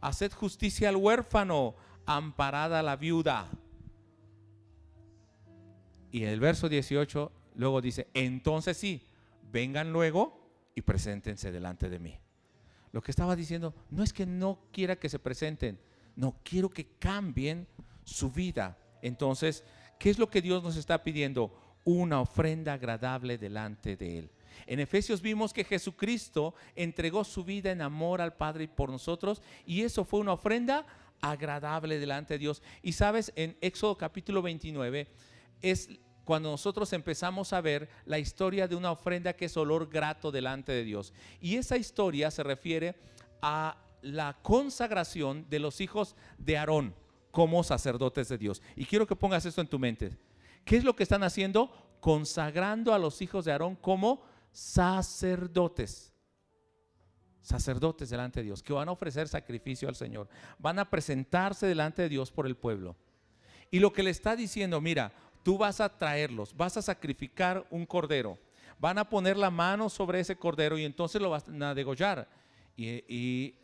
Haced justicia al huérfano, amparad a la viuda. Y el verso 18 luego dice, entonces sí, vengan luego y preséntense delante de mí. Lo que estaba diciendo no es que no quiera que se presenten, no quiero que cambien su vida. Entonces, ¿qué es lo que Dios nos está pidiendo? Una ofrenda agradable delante de Él. En Efesios vimos que Jesucristo entregó su vida en amor al Padre por nosotros y eso fue una ofrenda agradable delante de Dios. Y sabes, en Éxodo capítulo 29 es cuando nosotros empezamos a ver la historia de una ofrenda que es olor grato delante de Dios. Y esa historia se refiere a la consagración de los hijos de Aarón como sacerdotes de Dios. Y quiero que pongas esto en tu mente. ¿Qué es lo que están haciendo? Consagrando a los hijos de Aarón como sacerdotes. Sacerdotes delante de Dios, que van a ofrecer sacrificio al Señor. Van a presentarse delante de Dios por el pueblo. Y lo que le está diciendo, mira, tú vas a traerlos, vas a sacrificar un cordero. Van a poner la mano sobre ese cordero y entonces lo van a degollar. Y, y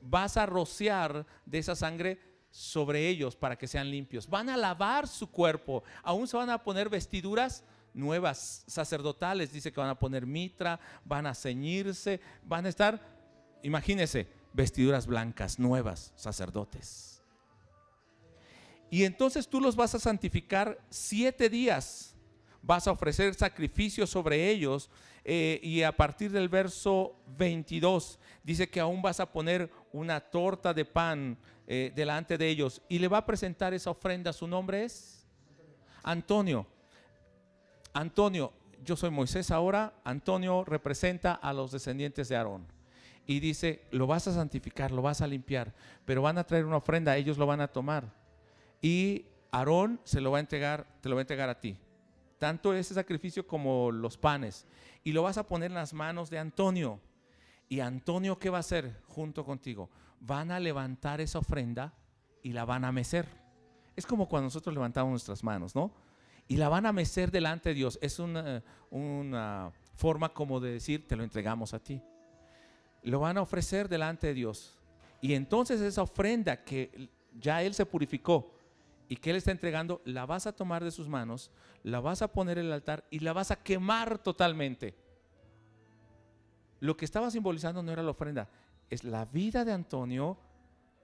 vas a rociar de esa sangre sobre ellos para que sean limpios. Van a lavar su cuerpo. Aún se van a poner vestiduras nuevas sacerdotales. Dice que van a poner mitra, van a ceñirse, van a estar, imagínense, vestiduras blancas, nuevas, sacerdotes. Y entonces tú los vas a santificar siete días. Vas a ofrecer sacrificios sobre ellos. Eh, y a partir del verso 22 dice que aún vas a poner una torta de pan eh, delante de ellos y le va a presentar esa ofrenda. Su nombre es Antonio. Antonio, yo soy Moisés ahora, Antonio representa a los descendientes de Aarón. Y dice, lo vas a santificar, lo vas a limpiar, pero van a traer una ofrenda, ellos lo van a tomar. Y Aarón se lo va a entregar, te lo va a entregar a ti. Tanto ese sacrificio como los panes. Y lo vas a poner en las manos de Antonio. Y Antonio, ¿qué va a hacer junto contigo? Van a levantar esa ofrenda y la van a mecer. Es como cuando nosotros levantamos nuestras manos, ¿no? y la van a mecer delante de Dios. Es una, una forma como de decir, te lo entregamos a ti. Lo van a ofrecer delante de Dios. Y entonces esa ofrenda que ya Él se purificó y que Él está entregando, la vas a tomar de sus manos, la vas a poner en el altar y la vas a quemar totalmente. Lo que estaba simbolizando no era la ofrenda, es la vida de Antonio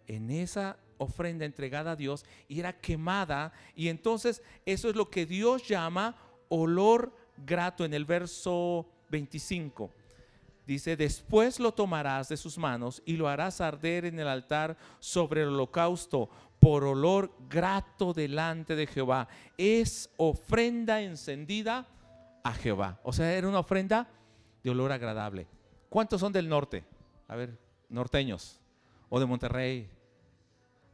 en esa ofrenda entregada a Dios y era quemada. Y entonces eso es lo que Dios llama olor grato en el verso 25. Dice, después lo tomarás de sus manos y lo harás arder en el altar sobre el holocausto por olor grato delante de Jehová. Es ofrenda encendida a Jehová. O sea, era una ofrenda de olor agradable. ¿Cuántos son del norte? A ver, norteños. O de Monterrey,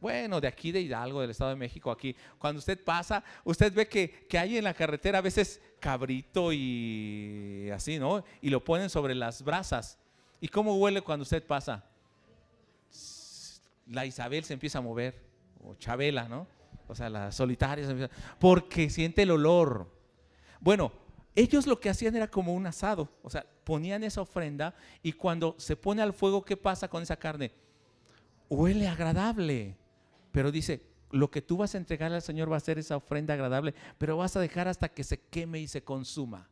bueno, de aquí de Hidalgo, del Estado de México, aquí, cuando usted pasa, usted ve que, hay en la carretera a veces cabrito y así, ¿no? Y lo ponen sobre las brasas. ¿Y cómo huele cuando usted pasa? La Isabel se empieza a mover, o Chabela, ¿no? O sea, la solitaria, porque siente el olor. Bueno, ellos lo que hacían era como un asado, o sea, ponían esa ofrenda y cuando se pone al fuego, ¿qué pasa con esa carne? Huele agradable. Pero dice, lo que tú vas a entregar al Señor va a ser esa ofrenda agradable, pero vas a dejar hasta que se queme y se consuma.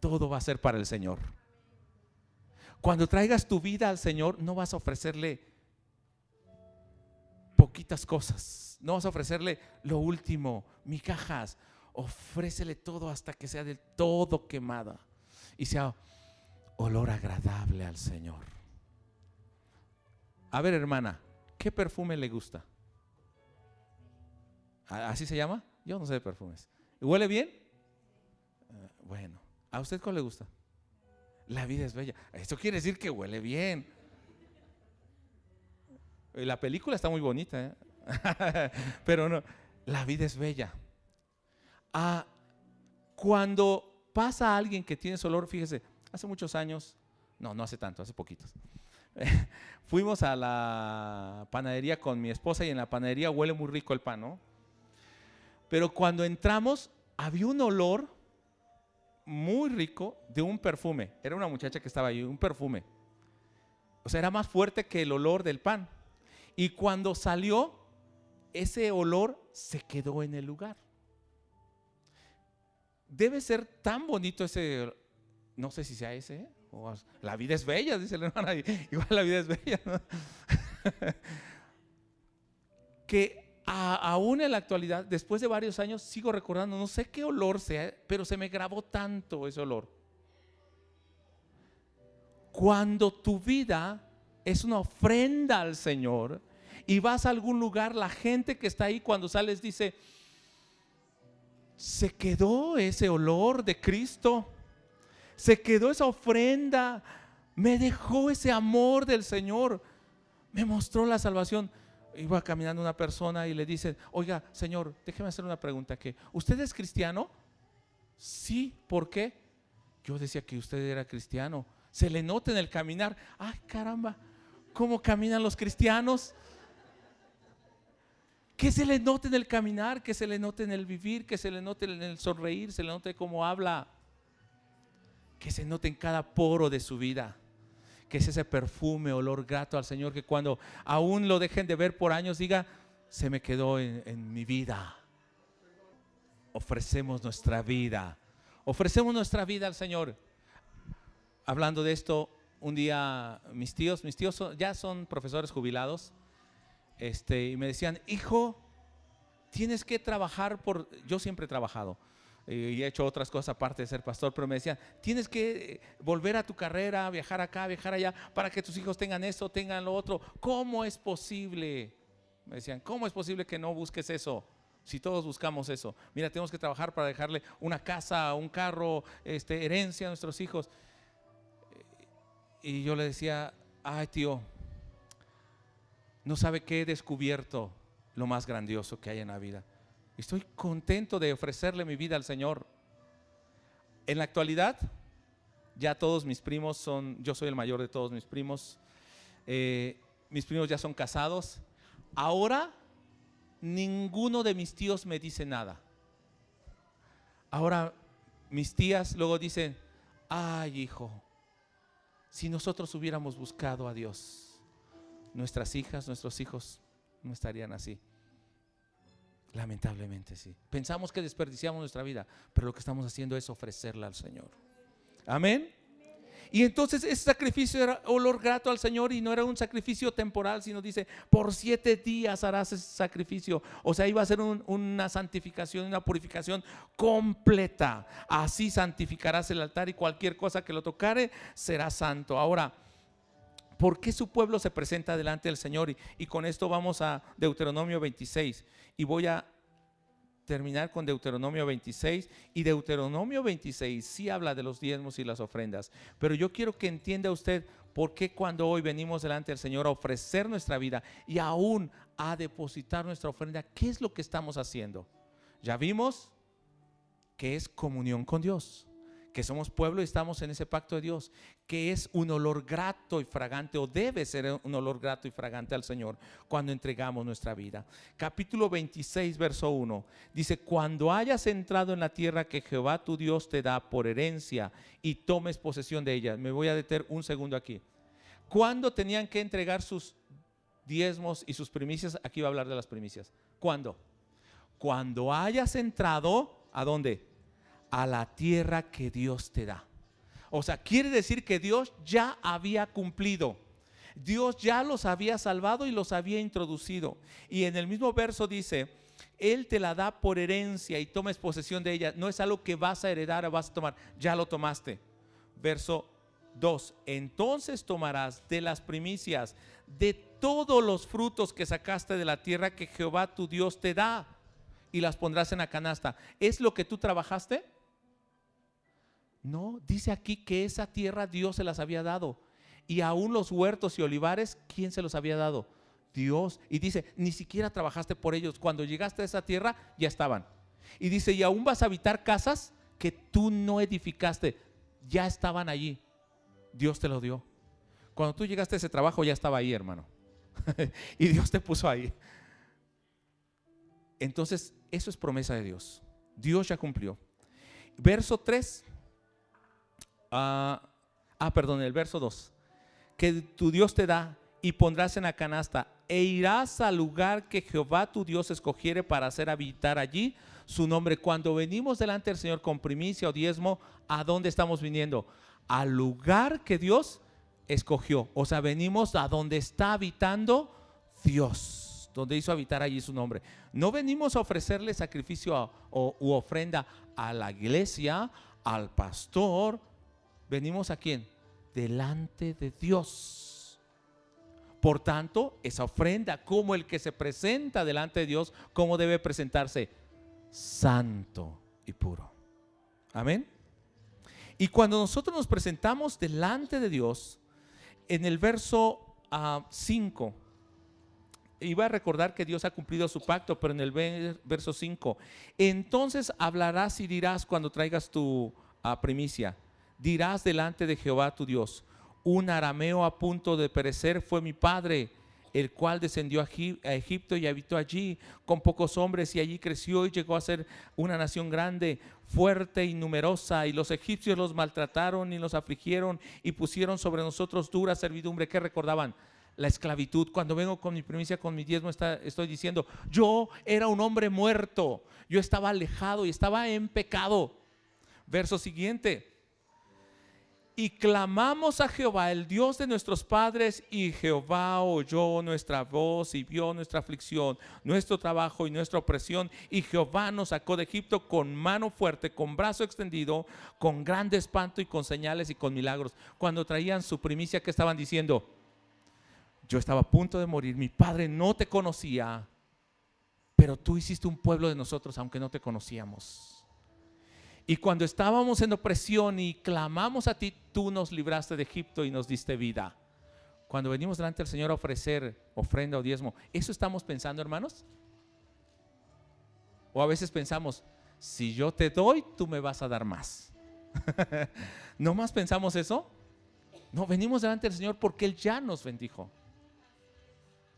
Todo va a ser para el Señor. Cuando traigas tu vida al Señor, no vas a ofrecerle poquitas cosas. No vas a ofrecerle lo último, migajas. Ofrécele todo hasta que sea del todo quemada y sea olor agradable al Señor. A ver, hermana, ¿qué perfume le gusta? ¿Así se llama? Yo no sé de perfumes. ¿Huele bien? Eh, bueno, ¿a usted cuál le gusta? La vida es bella. Esto quiere decir que huele bien. La película está muy bonita, ¿eh? pero no, la vida es bella. Ah, cuando pasa alguien que tiene ese olor, fíjese, hace muchos años, no, no hace tanto, hace poquitos. Fuimos a la panadería con mi esposa y en la panadería huele muy rico el pan, ¿no? Pero cuando entramos, había un olor muy rico de un perfume. Era una muchacha que estaba ahí, un perfume. O sea, era más fuerte que el olor del pan. Y cuando salió, ese olor se quedó en el lugar. Debe ser tan bonito ese, no sé si sea ese, ¿eh? la vida es bella, dice la hermana, igual la vida es bella, que aún en la actualidad, después de varios años, sigo recordando, no sé qué olor sea, pero se me grabó tanto ese olor. Cuando tu vida es una ofrenda al Señor y vas a algún lugar, la gente que está ahí cuando sales dice, se quedó ese olor de Cristo, se quedó esa ofrenda, me dejó ese amor del Señor, me mostró la salvación iba caminando una persona y le dice, oiga, señor, déjeme hacer una pregunta, que ¿usted es cristiano? Sí, ¿por qué? Yo decía que usted era cristiano. Se le nota en el caminar. Ay, caramba, ¿cómo caminan los cristianos? Que se le note en el caminar, que se le note en el vivir, que se le note en el sonreír, se le note cómo habla, que se note en cada poro de su vida que es ese perfume, olor grato al Señor, que cuando aún lo dejen de ver por años, diga, se me quedó en, en mi vida. Ofrecemos nuestra vida, ofrecemos nuestra vida al Señor. Hablando de esto, un día mis tíos, mis tíos ya son profesores jubilados, este, y me decían, hijo, tienes que trabajar por, yo siempre he trabajado, y he hecho otras cosas aparte de ser pastor, pero me decían, tienes que volver a tu carrera, viajar acá, viajar allá, para que tus hijos tengan esto, tengan lo otro. ¿Cómo es posible? Me decían, ¿cómo es posible que no busques eso? Si todos buscamos eso. Mira, tenemos que trabajar para dejarle una casa, un carro, este, herencia a nuestros hijos. Y yo le decía, ay tío, no sabe que he descubierto lo más grandioso que hay en la vida Estoy contento de ofrecerle mi vida al Señor. En la actualidad, ya todos mis primos son, yo soy el mayor de todos mis primos, eh, mis primos ya son casados. Ahora, ninguno de mis tíos me dice nada. Ahora, mis tías luego dicen, ay hijo, si nosotros hubiéramos buscado a Dios, nuestras hijas, nuestros hijos no estarían así. Lamentablemente sí. Pensamos que desperdiciamos nuestra vida, pero lo que estamos haciendo es ofrecerla al Señor. Amén. Y entonces ese sacrificio era olor grato al Señor y no era un sacrificio temporal, sino dice, por siete días harás ese sacrificio. O sea, iba a ser una santificación, una purificación completa. Así santificarás el altar y cualquier cosa que lo tocare será santo. Ahora, ¿por qué su pueblo se presenta delante del Señor? Y, con esto vamos a Deuteronomio 26. Y voy a terminar con Deuteronomio 26. Y Deuteronomio 26 sí habla de los diezmos y las ofrendas. Pero yo quiero que entienda usted por qué cuando hoy venimos delante del Señor a ofrecer nuestra vida y aún a depositar nuestra ofrenda, ¿qué es lo que estamos haciendo? Ya vimos que es comunión con Dios que somos pueblo y estamos en ese pacto de Dios, que es un olor grato y fragante, o debe ser un olor grato y fragante al Señor cuando entregamos nuestra vida. Capítulo 26, verso 1, dice, cuando hayas entrado en la tierra que Jehová tu Dios te da por herencia y tomes posesión de ella. Me voy a detener un segundo aquí. ¿Cuándo tenían que entregar sus diezmos y sus primicias? Aquí va a hablar de las primicias. ¿Cuándo? Cuando hayas entrado, ¿a dónde? A la tierra que Dios te da. O sea, quiere decir que Dios ya había cumplido. Dios ya los había salvado y los había introducido. Y en el mismo verso dice, Él te la da por herencia y tomes posesión de ella. No es algo que vas a heredar o vas a tomar, ya lo tomaste. Verso 2, entonces tomarás de las primicias, de todos los frutos que sacaste de la tierra que Jehová tu Dios te da, y las pondrás en la canasta. ¿Es lo que tú trabajaste? No, dice aquí que esa tierra Dios se las había dado. Y aún los huertos y olivares, ¿quién se los había dado? Dios. Y dice, ni siquiera trabajaste por ellos. Cuando llegaste a esa tierra, ya estaban. Y dice, y aún vas a habitar casas que tú no edificaste. Ya estaban allí. Dios te lo dio. Cuando tú llegaste a ese trabajo, ya estaba ahí, hermano. y Dios te puso ahí. Entonces, eso es promesa de Dios. Dios ya cumplió. Verso 3. Ah, perdón, el verso 2. Que tu Dios te da y pondrás en la canasta e irás al lugar que Jehová tu Dios escogiere para hacer habitar allí su nombre. Cuando venimos delante del Señor con primicia o diezmo, ¿a dónde estamos viniendo? Al lugar que Dios escogió. O sea, venimos a donde está habitando Dios, donde hizo habitar allí su nombre. No venimos a ofrecerle sacrificio o, u ofrenda a la iglesia, al pastor. Venimos a quién? Delante de Dios. Por tanto, esa ofrenda, como el que se presenta delante de Dios, ¿cómo debe presentarse? Santo y puro. Amén. Y cuando nosotros nos presentamos delante de Dios, en el verso 5, iba a recordar que Dios ha cumplido su pacto, pero en el ver- verso 5, entonces hablarás y dirás cuando traigas tu ah, primicia, dirás delante de Jehová tu Dios, un arameo a punto de perecer fue mi padre, el cual descendió a Egip- a Egipto y habitó allí con pocos hombres y allí creció y llegó a ser una nación grande, fuerte y numerosa. Y los egipcios los maltrataron y los afligieron y pusieron sobre nosotros dura servidumbre. ¿Qué recordaban? La esclavitud. Cuando vengo con mi primicia, con mi diezmo, está- estoy diciendo, yo era un hombre muerto, yo estaba alejado y estaba en pecado. Verso siguiente. Y clamamos a Jehová, el Dios de nuestros padres, y Jehová oyó nuestra voz y vio nuestra aflicción, nuestro trabajo y nuestra opresión. Y Jehová nos sacó de Egipto con mano fuerte, con brazo extendido, con grande espanto y con señales y con milagros. Cuando traían su primicia, que estaban diciendo? Yo estaba a punto de morir, mi padre no te conocía, pero tú hiciste un pueblo de nosotros, aunque no te conocíamos. Y cuando estábamos en opresión y clamamos a ti, tú nos libraste de Egipto y nos diste vida. Cuando venimos delante del Señor a ofrecer ofrenda o diezmo, ¿eso estamos pensando, hermanos? O a veces pensamos, si yo te doy, tú me vas a dar más. ¿No más pensamos eso? No, venimos delante del Señor porque Él ya nos bendijo.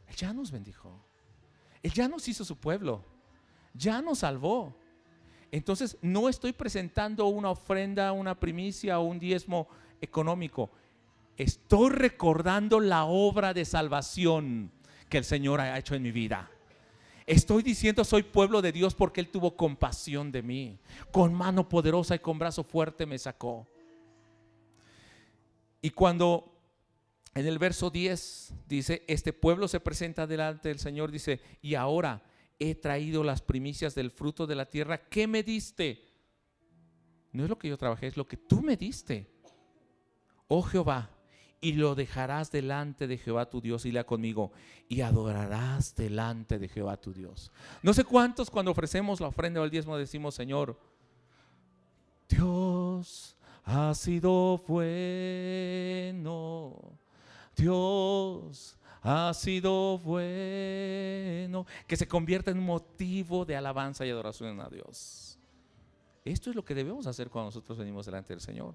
Él ya nos bendijo. Él ya nos hizo su pueblo. Ya nos salvó. Entonces, no estoy presentando una ofrenda, una primicia o un diezmo económico. Estoy recordando la obra de salvación que el Señor ha hecho en mi vida. Estoy diciendo soy pueblo de Dios porque Él tuvo compasión de mí. Con mano poderosa y con brazo fuerte me sacó. Y cuando en el verso 10 dice, este pueblo se presenta delante del Señor, dice, y ahora he traído las primicias del fruto de la tierra que me diste. No es lo que yo trabajé, es lo que tú me diste. Oh Jehová, y lo dejarás delante de Jehová tu Dios, y la conmigo, y adorarás delante de Jehová tu Dios. No sé cuántos cuando ofrecemos la ofrenda o el diezmo decimos, Señor, Dios ha sido bueno, Dios ha sido bueno, que se convierta en motivo de alabanza y adoración a Dios. Esto es lo que debemos hacer cuando nosotros venimos delante del Señor.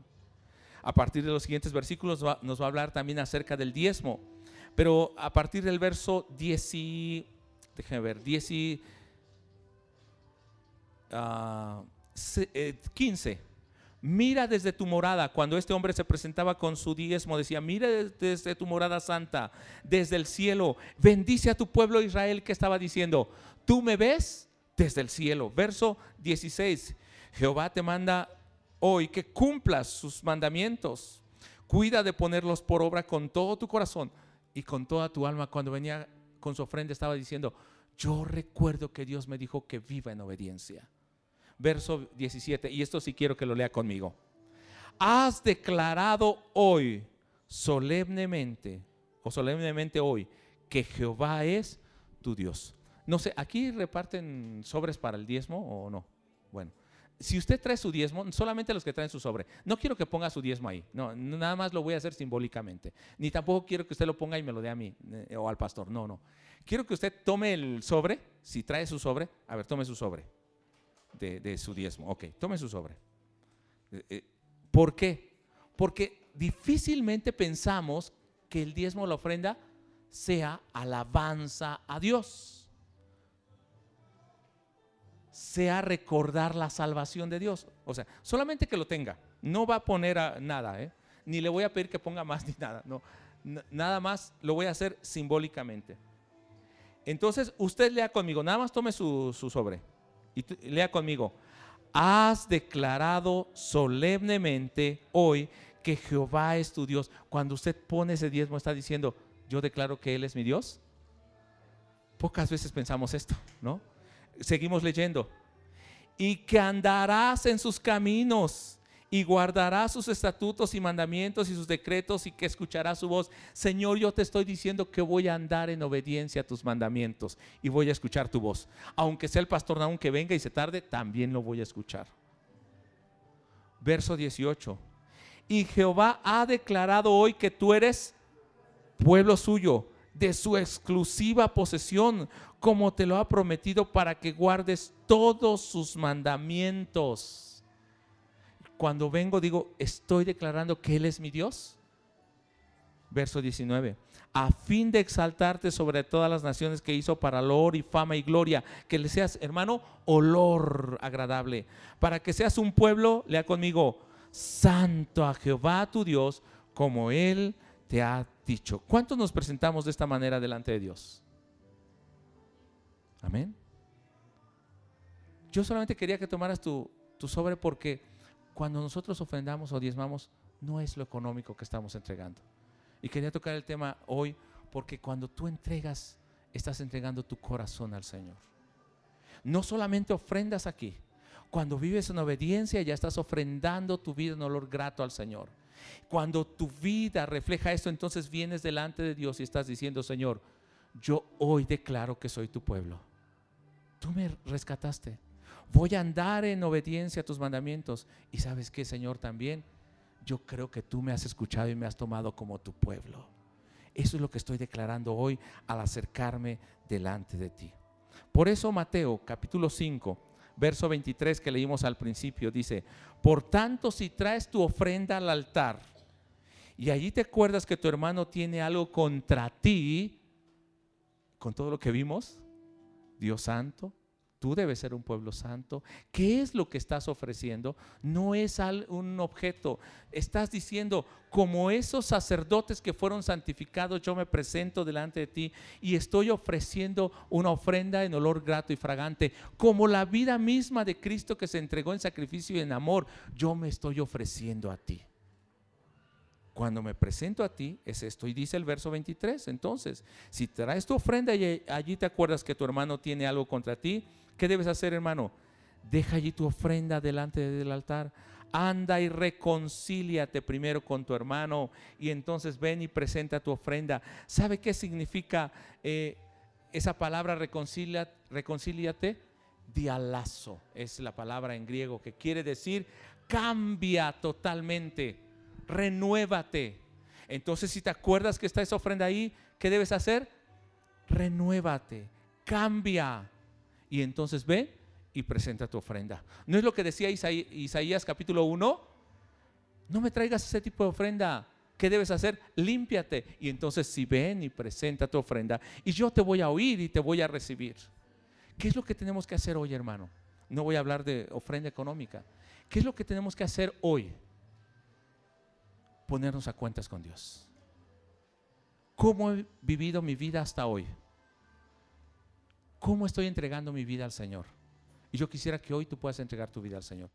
A partir de los siguientes versículos nos va a hablar también acerca del diezmo, pero a partir del verso 10 y, déjeme ver, 10 y, eh, 15. Mira desde tu morada, cuando este hombre se presentaba con su diezmo, decía, mira des- desde tu morada santa, desde el cielo, bendice a tu pueblo Israel que estaba diciendo, tú me ves desde el cielo. Verso 16, Jehová te manda hoy que cumplas sus mandamientos, cuida de ponerlos por obra con todo tu corazón y con toda tu alma. Cuando venía con su ofrenda estaba diciendo, yo recuerdo que Dios me dijo que viva en obediencia verso 17, y esto sí quiero que lo lea conmigo. Has declarado hoy solemnemente, o solemnemente hoy, que Jehová es tu Dios. No sé, ¿aquí reparten sobres para el diezmo o no? Bueno, si usted trae su diezmo, solamente los que traen su sobre, no quiero que ponga su diezmo ahí, no, nada más lo voy a hacer simbólicamente, ni tampoco quiero que usted lo ponga y me lo dé a mí eh, o al pastor, no, no. Quiero que usted tome el sobre, si trae su sobre, a ver, tome su sobre de, su diezmo. Ok, tome su sobre. Eh, eh, ¿Por qué? Porque difícilmente pensamos que el diezmo o la ofrenda sea alabanza a Dios. sea recordar la salvación de Dios. O sea, solamente que lo tenga. No va a poner a nada, ¿eh? ni le voy a pedir que ponga más ni nada. No, nada más lo voy a hacer simbólicamente. Entonces, usted lea conmigo, nada más tome su, sobre y lea conmigo. Has declarado solemnemente hoy que Jehová es tu Dios. Cuando usted pone ese diezmo, está diciendo, yo declaro que Él es mi Dios. Pocas veces pensamos esto, ¿no? Seguimos leyendo. Y que andarás en sus caminos y guardarás sus estatutos y mandamientos y sus decretos y que escucharás su voz. Señor, yo te estoy diciendo que voy a andar en obediencia a tus mandamientos y voy a escuchar tu voz. Aunque sea el pastor aún que venga y se tarde, también lo voy a escuchar. Verso 18. Y Jehová ha declarado hoy que tú eres pueblo suyo, de su exclusiva posesión, como te lo ha prometido para que guardes todos sus mandamientos cuando vengo digo, estoy declarando que Él es mi Dios. Verso 19, a fin de exaltarte sobre todas las naciones que hizo para olor y fama y gloria, que le seas, hermano, olor agradable, para que seas un pueblo, lea conmigo, santo a Jehová tu Dios, como Él te ha dicho. ¿Cuántos nos presentamos de esta manera delante de Dios? Amén. Yo solamente quería que tomaras tu, tu sobre porque cuando nosotros ofrendamos o diezmamos, no es lo económico que estamos entregando. Y quería tocar el tema hoy porque cuando tú entregas, estás entregando tu corazón al Señor. No solamente ofrendas aquí, cuando vives en obediencia ya estás ofrendando tu vida en olor grato al Señor. Cuando tu vida refleja esto, entonces vienes delante de Dios y estás diciendo, Señor, yo hoy declaro que soy tu pueblo. Tú me rescataste voy a andar en obediencia a tus mandamientos. Y sabes que, Señor, también yo creo que tú me has escuchado y me has tomado como tu pueblo. Eso es lo que estoy declarando hoy al acercarme delante de ti. Por eso Mateo capítulo 5, verso 23 que leímos al principio, dice, por tanto si traes tu ofrenda al altar y allí te acuerdas que tu hermano tiene algo contra ti, con todo lo que vimos, Dios santo, Tú debes ser un pueblo santo. ¿Qué es lo que estás ofreciendo? No es un objeto. Estás diciendo, como esos sacerdotes que fueron santificados, yo me presento delante de ti y estoy ofreciendo una ofrenda en olor grato y fragante. Como la vida misma de Cristo que se entregó en sacrificio y en amor, yo me estoy ofreciendo a ti. Cuando me presento a ti, es esto. Y dice el verso 23, entonces, si traes tu ofrenda y allí te acuerdas que tu hermano tiene algo contra ti, ¿Qué debes hacer, hermano? Deja allí tu ofrenda delante del altar. Anda y reconcíliate primero con tu hermano y entonces ven y presenta tu ofrenda. ¿Sabe qué significa eh, esa palabra reconcíliate? Dialazo es la palabra en griego que quiere decir cambia totalmente, renuévate. Entonces, si te acuerdas que está esa ofrenda ahí, ¿qué debes hacer? Renuévate, cambia y entonces ve y presenta tu ofrenda. ¿No es lo que decía Isaías, capítulo 1? No me traigas ese tipo de ofrenda. ¿Qué debes hacer? Límpiate. Y entonces si ven y presenta tu ofrenda, y yo te voy a oír y te voy a recibir. ¿Qué es lo que tenemos que hacer hoy, hermano? No voy a hablar de ofrenda económica. ¿Qué es lo que tenemos que hacer hoy? Ponernos a cuentas con Dios. ¿Cómo he vivido mi vida hasta hoy? ¿Cómo estoy entregando mi vida al Señor? Y yo quisiera que hoy tú puedas entregar tu vida al Señor.